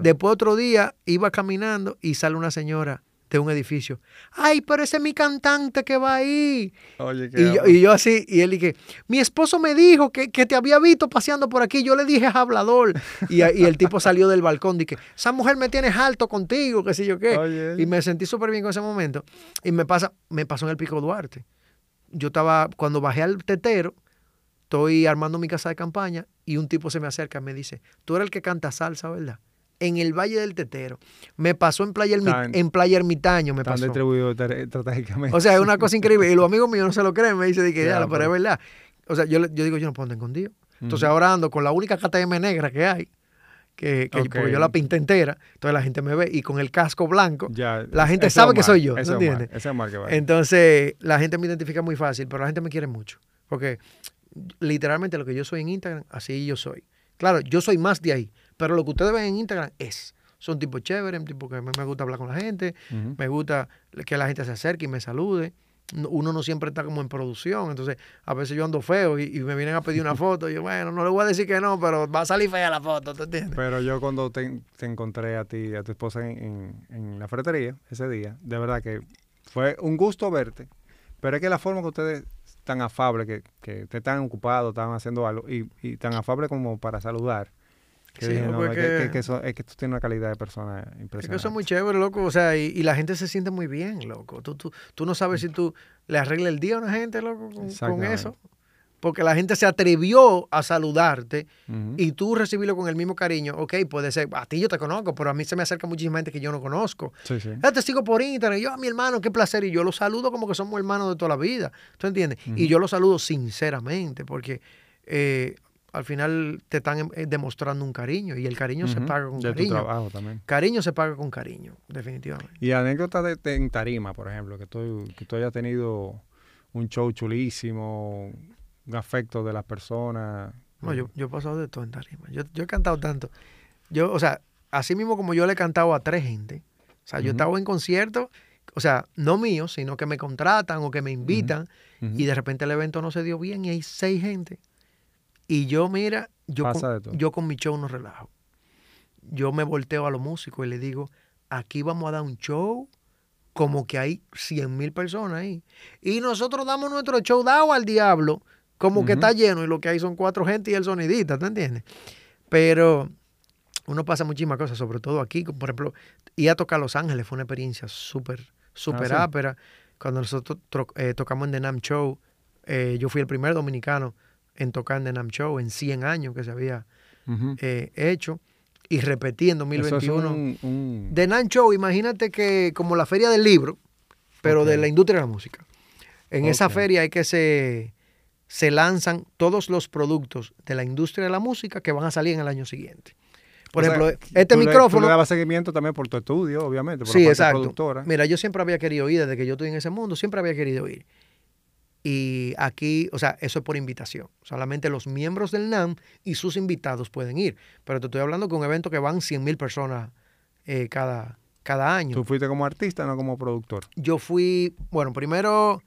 Después otro día iba caminando y sale una señora de un edificio. ¡Ay, pero ese es mi cantante que va ahí! Oye, ¿qué Y yo, hablo? y yo así, y él dije, mi esposo me dijo que, que te había visto paseando por aquí. Yo le dije es hablador. Y, y el tipo salió del balcón, dije, esa mujer me tiene alto contigo, qué sé yo qué. Oye. Y me sentí súper bien con ese momento. Y me pasa, me pasó en el Pico Duarte. Yo estaba, cuando bajé al tetero, estoy armando mi casa de campaña y un tipo se me acerca y me dice, tú eres el que canta salsa, ¿verdad? En el Valle del Tetero. Me pasó en Playa, en Playa Ermitaño, me pasó. distribuidos ter- estratégicamente. O sea, es una cosa increíble. Y los amigos míos no se lo creen. Me dicen, que, Ya, "Ya, pero es verdad. O sea, yo, yo digo, yo no puedo andar escondido. Entonces Ujú. ahora ando con la única KTM negra que hay, que, que- porque yo la pinté entera. Entonces la gente me ve y con el casco blanco. Ya, la gente sabe Omar, que soy yo, ¿no entiendes? Entonces la gente me identifica muy fácil, pero la gente me quiere mucho. Porque literalmente lo que yo soy en Instagram, así yo soy. Claro, yo soy más de ahí, pero lo que ustedes ven en Instagram es. Son tipos chéveres, un tipo que me, gusta hablar con la gente, me gusta que la gente se acerque y me salude. No- Uno no siempre está como en producción, entonces a veces yo ando feo y, y me vienen a pedir una foto. Y yo, bueno, no le voy a decir que no, pero va a salir fea la foto, ¿te entiendes? Pero yo cuando te, te encontré a ti y a tu esposa en, en- en la ferretería ese día, de verdad que fue un gusto verte, pero es que la forma que ustedes tan afable, que, que ustedes están ocupados, están haciendo algo, y, y tan afable como para saludar. Que Sí, dije, no, no, es, que, que- que- que eso- es que tú tienes una calidad de persona Es que impresionante. eso es muy chévere, loco. O sea, y, y la gente se siente muy bien, loco. Tú, tú, tú no sabes si tú le arreglas el día a una gente, loco, con, eso. Porque la gente se atrevió a saludarte y tú recibirlo con el mismo cariño. Ok, puede ser, a ti yo te conozco, pero a mí se me acerca muchísima gente que yo no conozco. Sí, sí. Ah, te sigo por. Y yo, a mi hermano, qué placer. Y yo lo saludo como que somos hermanos de toda la vida. ¿Tú entiendes? Y yo lo saludo sinceramente, porque eh, al final te están eh, demostrando un cariño y el cariño se paga con De tu cariño. trabajo también. Cariño se paga con cariño, definitivamente. Y anécdotas de, de- en tarima, por ejemplo, que tú, que tú hayas tenido un show chulísimo, un afecto de las personas. No, yo, yo he pasado de todo en tarima. Yo, yo he cantado tanto. Yo, o sea, así mismo como yo le he cantado a tres gente. O sea, yo estaba en conciertos, o sea, no míos, sino que me contratan o que me invitan. Y de repente el evento no se dio bien y hay seis gente. Y yo, mira, yo, Pasa con, todo. yo con mi show no relajo. Yo me volteo a los músicos y les digo, aquí vamos a dar un show como que hay 100 mil personas ahí. Y nosotros damos nuestro show dado al diablo, como que está lleno y lo que hay son cuatro gente y el sonidista, ¿te entiendes? Pero uno pasa muchísimas cosas, sobre todo aquí. Por ejemplo, ir a tocar a Los Ángeles fue una experiencia súper, súper Ah, sí. Cuando nosotros tro- eh, tocamos en The Nam Show, eh, yo fui el primer dominicano en tocar en The Nam Show en 100 años que se había eh, hecho. Y repetí en Eso 2021. es un, un- The Nan Show, imagínate que como la feria del libro, pero de la industria de la música. En esa feria hay que se, se lanzan todos los productos de la industria de la música que van a salir en el año siguiente. Por o sea, ejemplo, este tú le- micrófono... tú le dabas seguimiento también por tu estudio, obviamente, por Sí, la exacto. productora. Mira, yo siempre había querido ir, desde que yo estoy en ese mundo, siempre había querido ir. Y aquí, o sea, eso es por invitación. Solamente los miembros del NAM y sus invitados pueden ir. Pero te estoy hablando que un evento que van 100 mil personas eh, cada, cada año. Tú fuiste como artista, no como productor. Yo fui, bueno, primero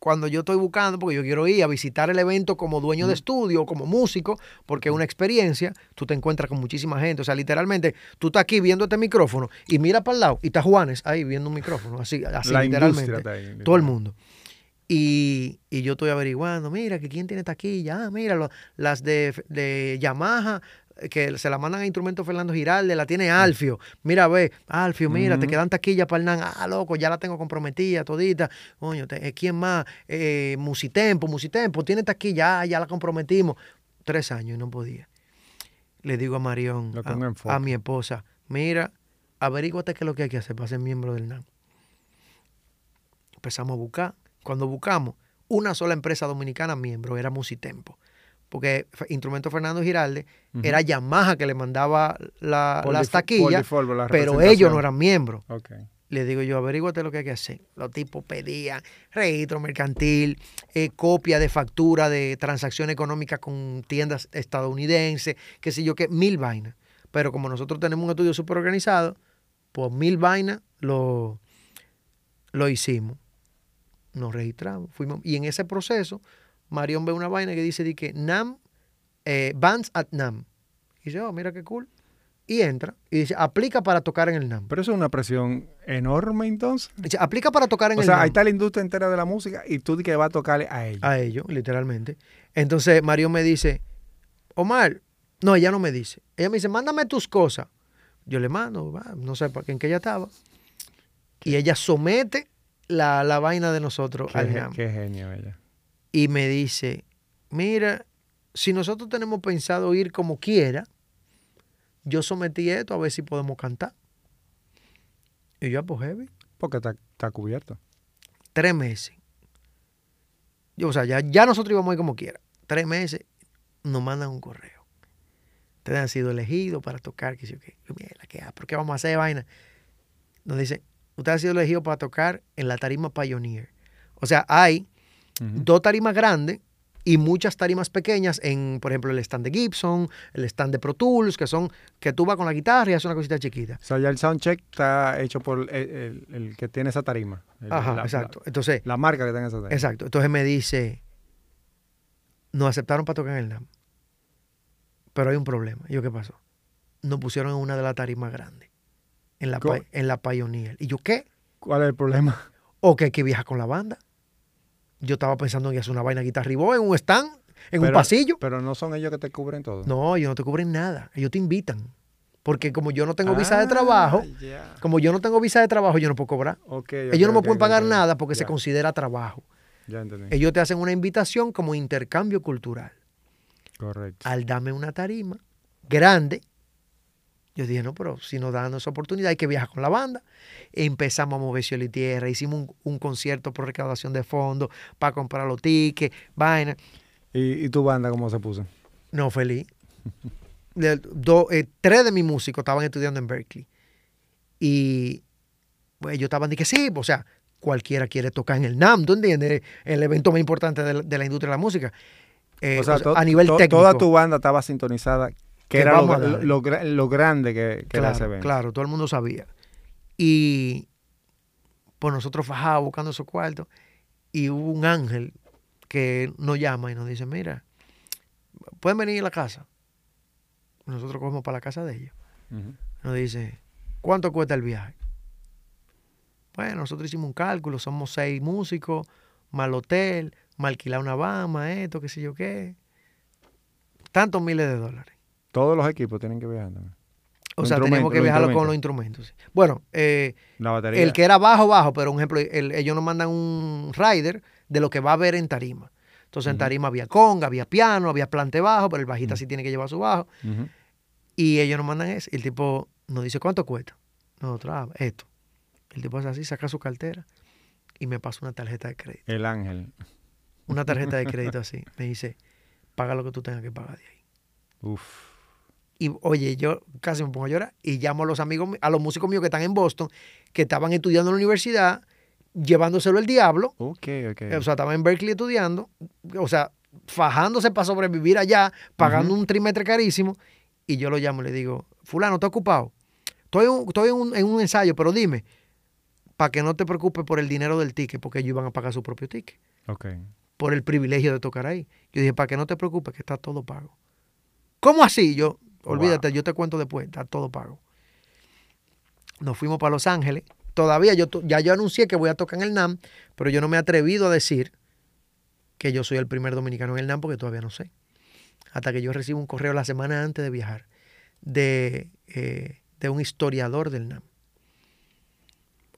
cuando yo estoy buscando, porque yo quiero ir a visitar el evento como dueño de estudio, como músico, porque es una experiencia, tú te encuentras con muchísima gente, o sea, literalmente, tú estás aquí viendo este micrófono y mira para el lado y está Juanes ahí viendo un micrófono, así, así la literalmente. ahí, todo el mundo. Y, y yo estoy averiguando, mira, que quién tiene taquilla, ah, mira, lo- las de, de Yamaha, eh, que se la mandan a Instrumento Fernando Giralde, la tiene Alfio. Mira, ve, Alfio, mira, te Ujú. quedan taquillas para el NAN. Ah, loco, ya la tengo comprometida todita. Coño, te- eh, ¿quién más? Eh, Musitempo, Musitempo, tiene taquilla, ah, ya la comprometimos. Tres años y no podía. Le digo a Marión, a, mi esposa, mira, averíguate qué es lo que hay que hacer para ser miembro del NAN. Empezamos a buscar. Cuando buscamos, una sola empresa dominicana miembro era Musitempo. Porque Instrumento Fernando Giralde era Yamaha que le mandaba la- las taquillas, la pero ellos no eran miembros. Ok. Le digo yo, averíguate lo que hay que hacer. Los tipos pedían registro mercantil, eh, copia de factura de transacción económica con tiendas estadounidenses, qué sé yo qué, mil vainas. Pero como nosotros tenemos un estudio súper organizado, pues mil vainas lo, lo hicimos. Nos registramos, fuimos. Y en ese proceso, Marión ve una vaina que dice di que NAM, eh, Bands at NAM. Y dice, oh, mira qué cool. Y entra y dice, aplica para tocar en el NAM. Pero eso es una presión enorme entonces. Dice, aplica para tocar en O el sea, NAM. ahí está la industria entera de la música y tú di que vas a tocarle a ellos. A ellos, literalmente. Entonces Mario me dice, Omar, no, ella no me dice. Ella me dice, mándame tus cosas. Yo le mando, va, no sé para en qué ella estaba. Y ella somete la, la vaina de nosotros Qué, al qué genio ella. Y me dice, mira, si nosotros tenemos pensado ir como quiera, yo sometí esto a ver si podemos cantar. Y yo, "Ah, pues heavy. Porque está, está cubierto. tres meses. Yo, o sea, ya, ya nosotros íbamos a ir como quiera. Tres meses nos mandan un correo. Ustedes han sido elegidos para tocar, que sé yo qué. Yo, mierda, ¿qué, ¿por qué vamos a hacer vaina? Nos dicen, ustedes han sido elegidos para tocar en la tarima Pioneer. O sea, hay dos tarimas grandes y muchas tarimas pequeñas en, por ejemplo, el stand de Gibson, el stand de Pro Tools, que son que tú vas con la guitarra y haces una cosita chiquita. O sea, ya el soundcheck está hecho por el, el- el que tiene esa tarima. El- Ajá, la- exacto. Entonces, La, la marca que tiene esa tarima. Exacto. Entonces me dice, nos aceptaron para tocar en el NAM. Pero hay un problema. Y yo, ¿qué pasó? Nos pusieron en una de las tarimas grandes. En la, en la Pioneer. Y yo, ¿qué? ¿Cuál es el problema? o que hay que viajar con la banda. Yo estaba pensando en hacer una vaina guitarra voz en un stand, en un pasillo. Pero no son ellos que te cubren todo. No, ellos no te cubren nada. Ellos te invitan. Porque como yo no tengo visa de Ah, trabajo, como yo no tengo visa de trabajo, yo no puedo cobrar. Ok, ellos no me pueden pagar nada porque se considera trabajo. Ya entendí. Ellos te hacen una invitación como intercambio cultural. Correcto. Al darme una tarima grande, yo dije, no, pero si nos dan esa oportunidad, hay que viajar con la banda. Empezamos a mover cielo y tierra. Hicimos un, un concierto por recaudación de fondos para comprar los tickets, vaina. ¿Y, y tu banda cómo se puso? No, feliz. Do- eh, tres de mis músicos estaban estudiando en Berkeley. Y pues, ellos estaban que sí, o sea, cualquiera quiere tocar en el NAM, ¿tú entiendes? El evento más importante de la, de la industria de la música. Eh, o sea, o sea, to- a nivel técnico. Toda tu banda estaba sintonizada, que, Que era lo, grande que, que era ese claro, evento. claro, todo el mundo sabía. Y pues nosotros fajábamos buscando esos cuartos y hubo un ángel que nos llama y nos dice, mira, pueden venir a la casa. Nosotros cogemos para la casa de ellos. Nos dice, ¿cuánto cuesta el viaje? Bueno, nosotros hicimos un cálculo, somos seis músicos, mal hotel, mal alquilar una bama, esto, qué sé yo qué. Tantos miles de dólares. Todos los equipos tienen que viajar también. O sea, tenemos que viajarlo con los instrumentos. Bueno, eh, La batería. el que era bajo, bajo, pero un ejemplo, el- ellos nos mandan un rider de lo que va a haber en tarima. Entonces en tarima había conga, había piano, había plante bajo, pero el bajista sí tiene que llevar su bajo. Y ellos nos mandan eso. Y el tipo nos dice, ¿cuánto cuesta? Nosotros, ah, esto. El tipo hace así, saca su cartera y me pasa una tarjeta de crédito. El ángel. Una tarjeta de crédito así. Me dice, paga lo que tú tengas que pagar de ahí. Uf. Y oye, yo casi me pongo a llorar y llamo a los amigos, mi- a los músicos míos que están en Boston, que estaban estudiando en la universidad, llevándoselo el diablo. Ok, ok. O sea, estaban en Berkeley estudiando, o sea, fajándose para sobrevivir allá, pagando un trimestre carísimo. Y yo lo llamo y le digo, fulano, ¿estás ocupado? Estoy, un- estoy en, un, en un ensayo, pero dime, para que no te preocupes por el dinero del ticket, porque ellos iban a pagar su propio ticket, ok. por el privilegio de tocar ahí. Yo dije, para que no te preocupes, que está todo pago. ¿Cómo así? Yo, olvídate, yo te cuento después, está todo pago. Nos fuimos para Los Ángeles. Todavía yo, ya yo anuncié que voy a tocar en el NAM, pero yo no me he atrevido a decir que yo soy el primer dominicano en el NAM porque todavía no sé. Hasta que yo recibo un correo la semana antes de viajar de, eh, de un historiador del NAM.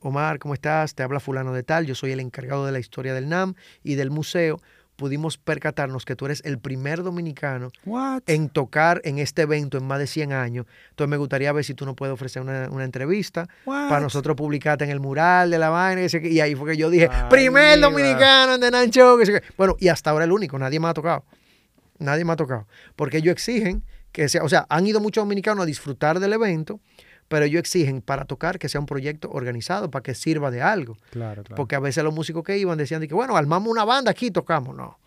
Omar, ¿cómo estás? Te habla fulano de tal, yo soy el encargado de la historia del NAM y del museo. Pudimos percatarnos que tú eres el primer dominicano What? en tocar en este evento en más de 100 años. Entonces me gustaría ver si tú nos puedes ofrecer una, una entrevista What? para nosotros publicarte en el mural de la vaina. y ahí fue que yo dije, Ay, primer mira. dominicano en The Nan Show. Bueno, y hasta ahora el único, nadie me ha tocado. Nadie me ha tocado. Porque ellos exigen que sea, o sea, han ido muchos dominicanos a disfrutar del evento, pero ellos exigen para tocar que sea un proyecto organizado, para que sirva de algo. Claro, claro. Porque a veces los músicos que iban decían de que, bueno, armamos una banda aquí y tocamos. No,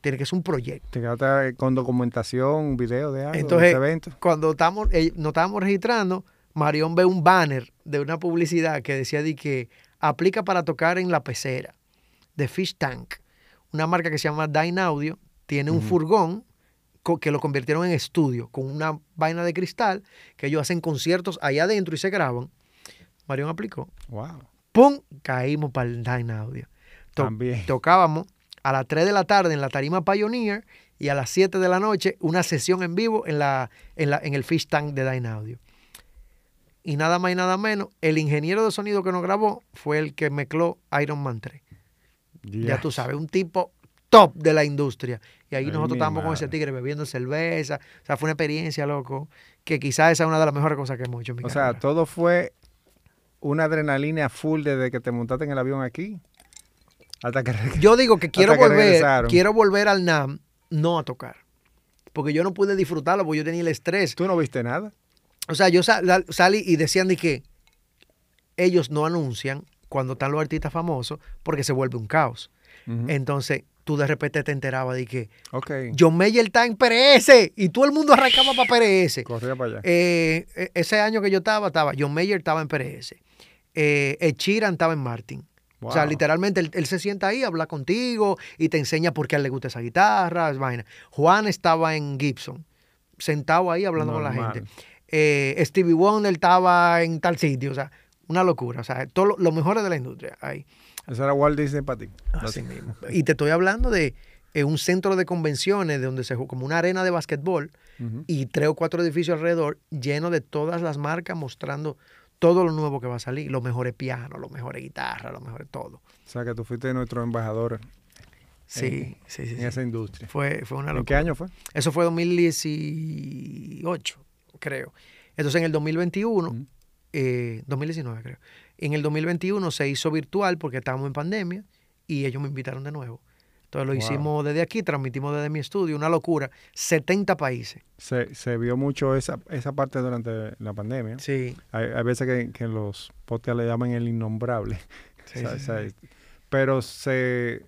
tiene que ser un proyecto. Te quedaste con documentación, un video de algo Entonces, de ese evento. cuando estamos, eh, nos estábamos registrando, Marión ve un banner de una publicidad que decía de que aplica para tocar en la pecera de Fish Tank, una marca que se llama Dine Audio, tiene un furgón que lo convirtieron en estudio con una vaina de cristal que ellos hacen conciertos ahí adentro y se graban. Marión aplicó. Wow. ¡Pum! Caímos para el Dine Audio. To- También. Tocábamos a las 3 de la tarde en la tarima Pioneer y a las 7 de la noche una sesión en vivo en, la, en, la, en el Fish Tank de Dine Audio. Y nada más y nada menos, el ingeniero de sonido que nos grabó fue el que mezcló Iron Man 3. Ya tú sabes, un tipo top de la industria. Y ahí Ay, nosotros estábamos con ese tigre bebiendo cerveza. O sea, fue una experiencia, loco, que quizás esa es una de las mejores cosas que hemos hecho en mi O sea, todo fue una adrenalina full desde que te montaste en el avión aquí hasta que Yo digo que quiero volver, regresaron. quiero volver al NAM, no a tocar. Porque yo no pude disfrutarlo, porque yo tenía el estrés. tú no viste nada. O sea, yo sal- salí y decían de que ellos no anuncian cuando están los artistas famosos porque se vuelve un caos. Entonces, tú de repente te enterabas de que ok. John Mayer está en PRS y todo el mundo arrancaba para PRS. Corría para allá. Eh, e- ese año que yo estaba, estaba John Mayer estaba en PRS. Eh, Ed Sheeran estaba en Martin. O sea, literalmente él, él se sienta ahí, habla contigo y te enseña por qué a él le gusta esa guitarra, es vaina. Juan estaba en Gibson, sentado ahí hablando con la gente. Eh, Stevie Wonder estaba en tal sitio, o sea, una locura. O sea, todos lo- los mejores de la industria ahí. Esa era Walt Disney para ti. Así mismo. Y te estoy hablando de eh, un centro de convenciones de donde se juega como una arena de básquetbol Ujú. y tres o cuatro edificios alrededor lleno de todas las marcas mostrando todo lo nuevo que va a salir, los mejores pianos, los mejores guitarras, los mejores todo. O sea, que tú fuiste nuestro embajador Sí, sí, sí. en sí. esa industria. Fue, fue una ¿En locura. qué año fue? Eso fue 2018, creo. Entonces en el 2021, Ujú. eh, 2019 creo, en el 2021 se hizo virtual porque estábamos en pandemia y ellos me invitaron de nuevo. Entonces lo Wow. hicimos desde aquí, transmitimos desde mi estudio, una locura, 70 países. Se, se vio mucho esa, esa parte durante la pandemia. Sí, Hay, hay veces que, que los podcasts le llaman el innombrable. sí, O sea, sí, o sea, sí. Pero se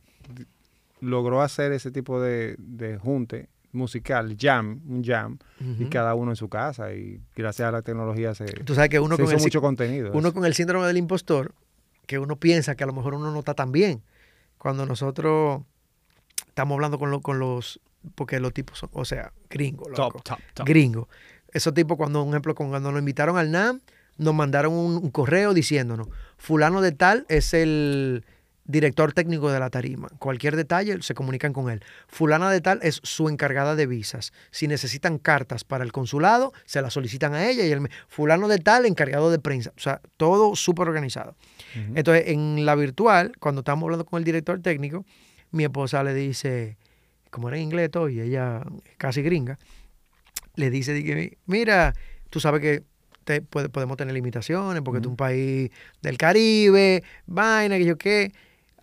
logró hacer ese tipo de, de junte musical, jam, un jam, y cada uno en su casa. Y gracias a la tecnología se, Tú sabes que uno se con, hizo el, mucho contenido. uno con el síndrome del impostor, que uno piensa que a lo mejor uno no está tan bien. Cuando nosotros estamos hablando con, lo- con los, porque los tipos son, o sea, gringos, loco. top, top, top. gringo. Esos tipos, cuando, un ejemplo, cuando nos invitaron al NAM, nos mandaron un, un correo diciéndonos, fulano de tal es el director técnico de la tarima. Cualquier detalle se comunican con él. Fulana de tal es su encargada de visas. Si necesitan cartas para el consulado, se las solicitan a ella y el fulano de tal encargado de prensa. O sea, todo súper organizado. Entonces, en la virtual, cuando estábamos hablando con el director técnico, mi esposa le dice, como era en inglés todo, y ella es casi gringa, le dice, mira, tú sabes que te- puede- podemos tener limitaciones porque es un país del Caribe, vaina, que yo qué.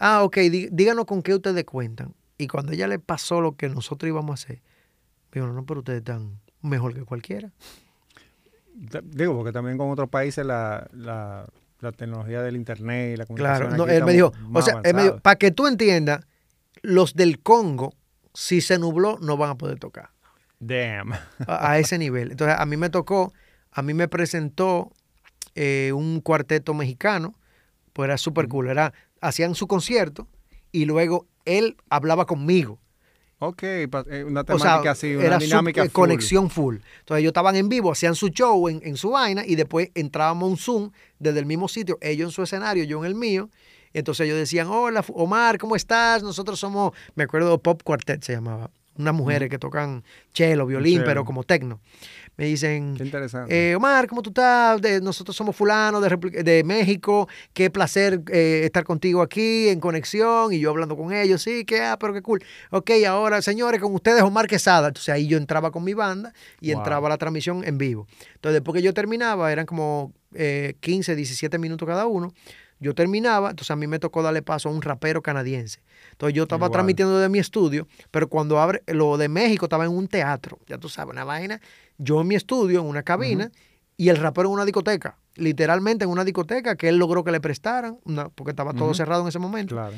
Ah, ok, dí- díganos con qué ustedes cuentan. Y cuando ella le pasó lo que nosotros íbamos a hacer, digo, no, no, pero ustedes están mejor que cualquiera. Digo, porque también con otros países la, la, la tecnología del internet y la comunicación Claro, no, él me dijo, o sea, él me dijo, para que tú entiendas, los del Congo, si se nubló, no van a poder tocar. Damn. a, a ese nivel. Entonces, a mí me tocó, a mí me presentó eh, un cuarteto mexicano, pues era súper cool. Era, hacían su concierto y luego él hablaba conmigo. Ok, eh, una O temática sea, así, una era su dinámica full. conexión full. Entonces, ellos estaban en vivo, hacían su show en, en su vaina y después entrábamos un Zoom desde el mismo sitio, ellos en su escenario, yo en el mío. Entonces ellos decían, hola Omar, ¿cómo estás? Nosotros somos, me acuerdo, Pop Quartet se llamaba. Unas mujeres que tocan cello, violín, Cello. pero como tecno. Me dicen, Qué interesante. eh, Omar, ¿cómo tú estás? De- nosotros somos fulano de, México. Qué placer eh, estar contigo aquí en conexión y yo hablando con ellos. Sí, que, ah, pero qué cool. Ok, ahora, señores, con ustedes Omar Quesada. Entonces ahí yo entraba con mi banda y Wow. entraba la transmisión en vivo. Entonces después que yo terminaba, eran como eh, 15, 17 minutos cada uno. Yo terminaba, entonces a mí me tocó darle paso a un rapero canadiense. Entonces yo estaba Igual. transmitiendo de mi estudio, pero cuando abre lo de México estaba en un teatro, ya tú sabes, una vaina. Yo en mi estudio, en una cabina, y el rapero en una discoteca. Literalmente en una discoteca que él logró que le prestaran, una- porque estaba todo cerrado en ese momento. claro.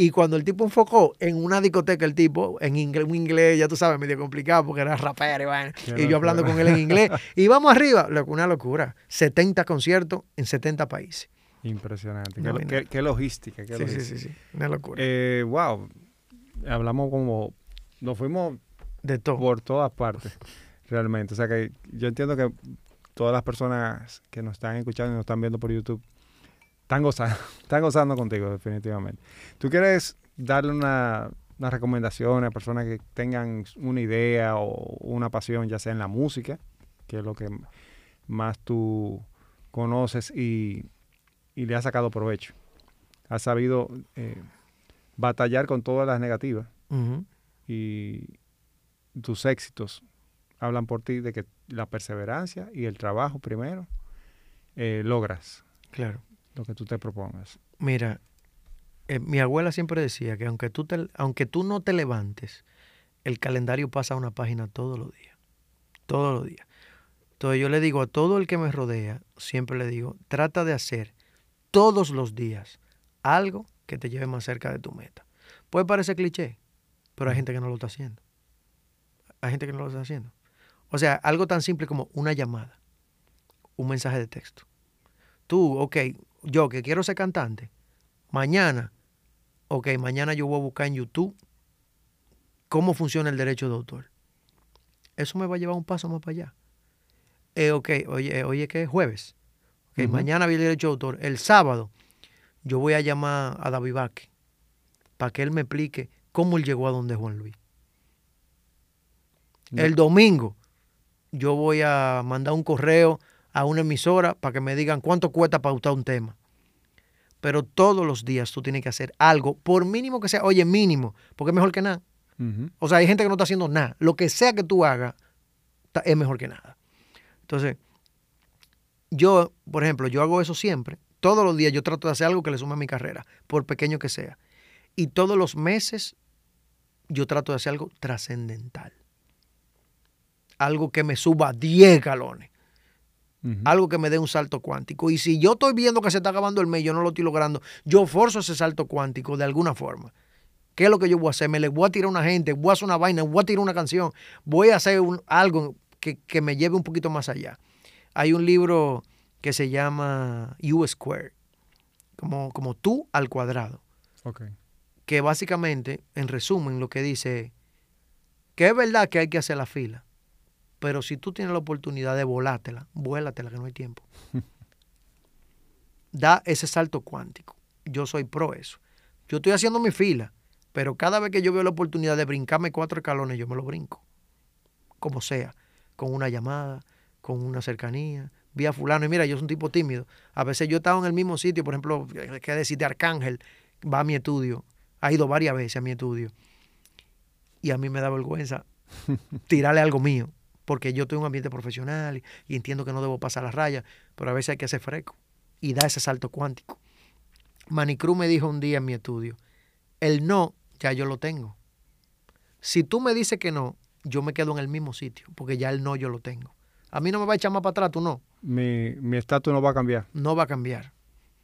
Y cuando el tipo enfocó en una discoteca, el tipo, en inglés, un inglés, ya tú sabes, medio complicado, porque era rapero y. Qué Y yo hablando con él en inglés. y vamos arriba, una locura. 70 conciertos en 70 países. Impresionante. Qué, vaina. qué- qué logística, qué Sí, sí, sí, sí. Una locura. Eh, wow. Hablamos como... Nos fuimos de todo. por todas partes, realmente. O sea que yo entiendo que todas las personas que nos están escuchando y nos están viendo por YouTube están gozando, están gozando contigo, definitivamente. ¿Tú quieres darle una, una recomendación a personas que tengan una idea o una pasión, ya sea en la música, que es lo que más tú conoces y, y le has sacado provecho? Has sabido eh, batallar con todas las negativas y tus éxitos hablan por ti de que la perseverancia y el trabajo primero eh, logras Claro. lo que tú te propongas. Mira, eh, mi abuela siempre decía que aunque tú, te- aunque tú no te levantes, el calendario pasa una página todos los días. Todos los días. Entonces yo le digo a todo el que me rodea, siempre le digo, trata de hacer todos los días algo que te lleve más cerca de tu meta. Puede parecer cliché, pero hay gente que no lo está haciendo. Hay gente que no lo está haciendo. O sea, algo tan simple como una llamada, un mensaje de texto. Tú, ok, yo que quiero ser cantante, mañana, ok, mañana yo voy a buscar en YouTube cómo funciona el derecho de autor. Eso me va a llevar un paso más para allá. Eh, ok, oye, eh, oye, que es jueves. Mañana viene el derecho de autor. El sábado, yo voy a llamar a David Vázquez para que él me explique cómo él llegó a donde Juan Luis. No. El domingo yo voy a mandar un correo a una emisora para que me digan cuánto cuesta pautar un tema. Pero todos los días tú tienes que hacer algo, por mínimo que sea, oye, mínimo, porque es mejor que nada. O sea, hay gente que no está haciendo nada. Lo que sea que tú hagas es mejor que nada. Entonces, yo, por ejemplo, yo hago eso siempre. Todos los días yo trato de hacer algo que le sume a mi carrera, por pequeño que sea. Y todos los meses yo trato de hacer algo trascendental. Algo que me suba 10 galones. Algo que me dé un salto cuántico. Y si yo estoy viendo que se está acabando el mes yo no lo estoy logrando, yo forzo ese salto cuántico de alguna forma. ¿Qué es lo que yo voy a hacer? Me le voy a tirar a una gente, voy a hacer una vaina, voy a tirar una canción, voy a hacer un- algo que, que me lleve un poquito más allá. Hay un libro que se llama U Square, como, como tú al cuadrado, que básicamente, en resumen, lo que dice que es verdad que hay que hacer la fila, pero si tú tienes la oportunidad de volártela, vuélatela, que no hay tiempo. Da ese salto cuántico. Yo soy pro eso. Yo estoy haciendo mi fila, pero cada vez que yo veo la oportunidad de brincarme cuatro escalones, yo me lo brinco. Como sea, con una llamada, con una cercanía. Vi a fulano y mira, yo soy un tipo tímido. A veces yo he estado en el mismo sitio, por ejemplo, que decir de Arcángel, va a mi estudio. Ha ido varias veces a mi estudio. Y a mí me da vergüenza tirarle algo mío, porque yo estoy en un ambiente profesional y, y entiendo que no debo pasar las rayas, pero a veces hay que hacer fresco y da ese salto cuántico. Manicruz me dijo un día en mi estudio, el no ya yo lo tengo. Si tú me dices que no, yo me quedo en el mismo sitio, porque ya el no yo lo tengo. A mí no me va a echar más para atrás, tú no, Mi mi estatus no va a cambiar. no va a cambiar.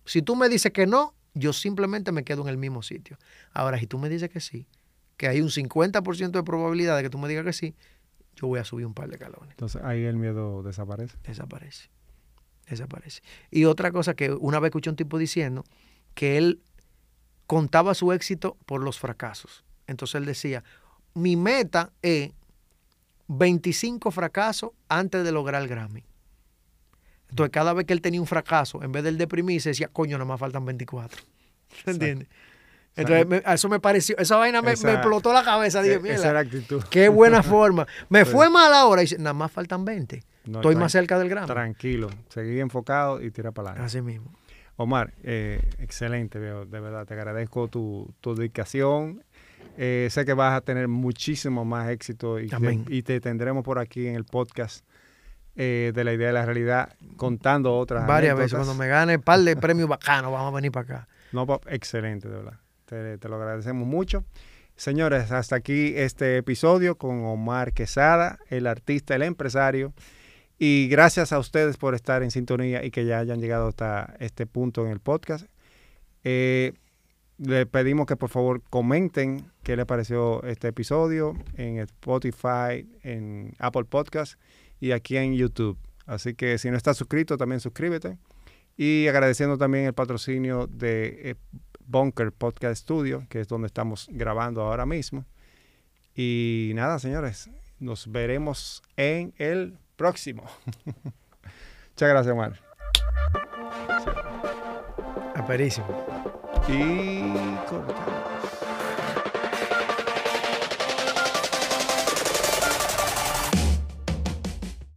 Si tú me dices que no, yo simplemente me quedo en el mismo sitio. Ahora, si tú me dices que sí, que hay un 50% de probabilidad de que tú me digas que sí, yo voy a subir un par de calones. Entonces ahí el miedo desaparece. desaparece. Desaparece. Y otra cosa que una vez escuché un tipo diciendo que él contaba su éxito por los fracasos. Entonces él decía, mi meta es 25 fracasos antes de lograr el Grammy. Entonces cada vez que él tenía un fracaso, en vez de él deprimirse, decía, coño, nada más faltan 24. Exacto. ¿Entiendes? Entonces me- eso me pareció, esa vaina me, Esa- me explotó la cabeza. Dije, E- mierda, Esa era actitud. qué buena forma. Me Sí. fue mal ahora y dice, nada más faltan 20. No, Estoy más cerca del Grammy. Tranquilo, seguí enfocado y tira para adelante. Así mismo. Omar, eh, excelente, veo, de verdad, te agradezco tu, tu dedicación. Eh, sé que vas a tener muchísimo más éxito y te, Amén. y te tendremos por aquí en el podcast eh, de la idea de la realidad contando otras Varias veces. Cuando me gane un par de premios bacanos, vamos a venir para acá. No, excelente, de verdad. Te, te lo agradecemos mucho. Señores, hasta aquí este episodio con Omar Quesada, el artista, el empresario. Y gracias a ustedes por estar en sintonía y que ya hayan llegado hasta este punto en el podcast. Eh, le pedimos que por favor comenten qué les pareció este episodio en Spotify, en Apple Podcast y aquí en YouTube. Así que si no estás suscrito, también suscríbete. Y agradeciendo también el patrocinio de eh, Bunker Podcast Studio, que es donde estamos grabando ahora mismo. Y nada, señores, nos veremos en el próximo. Muchas gracias, Omar. Aperísimo. Y cortamos.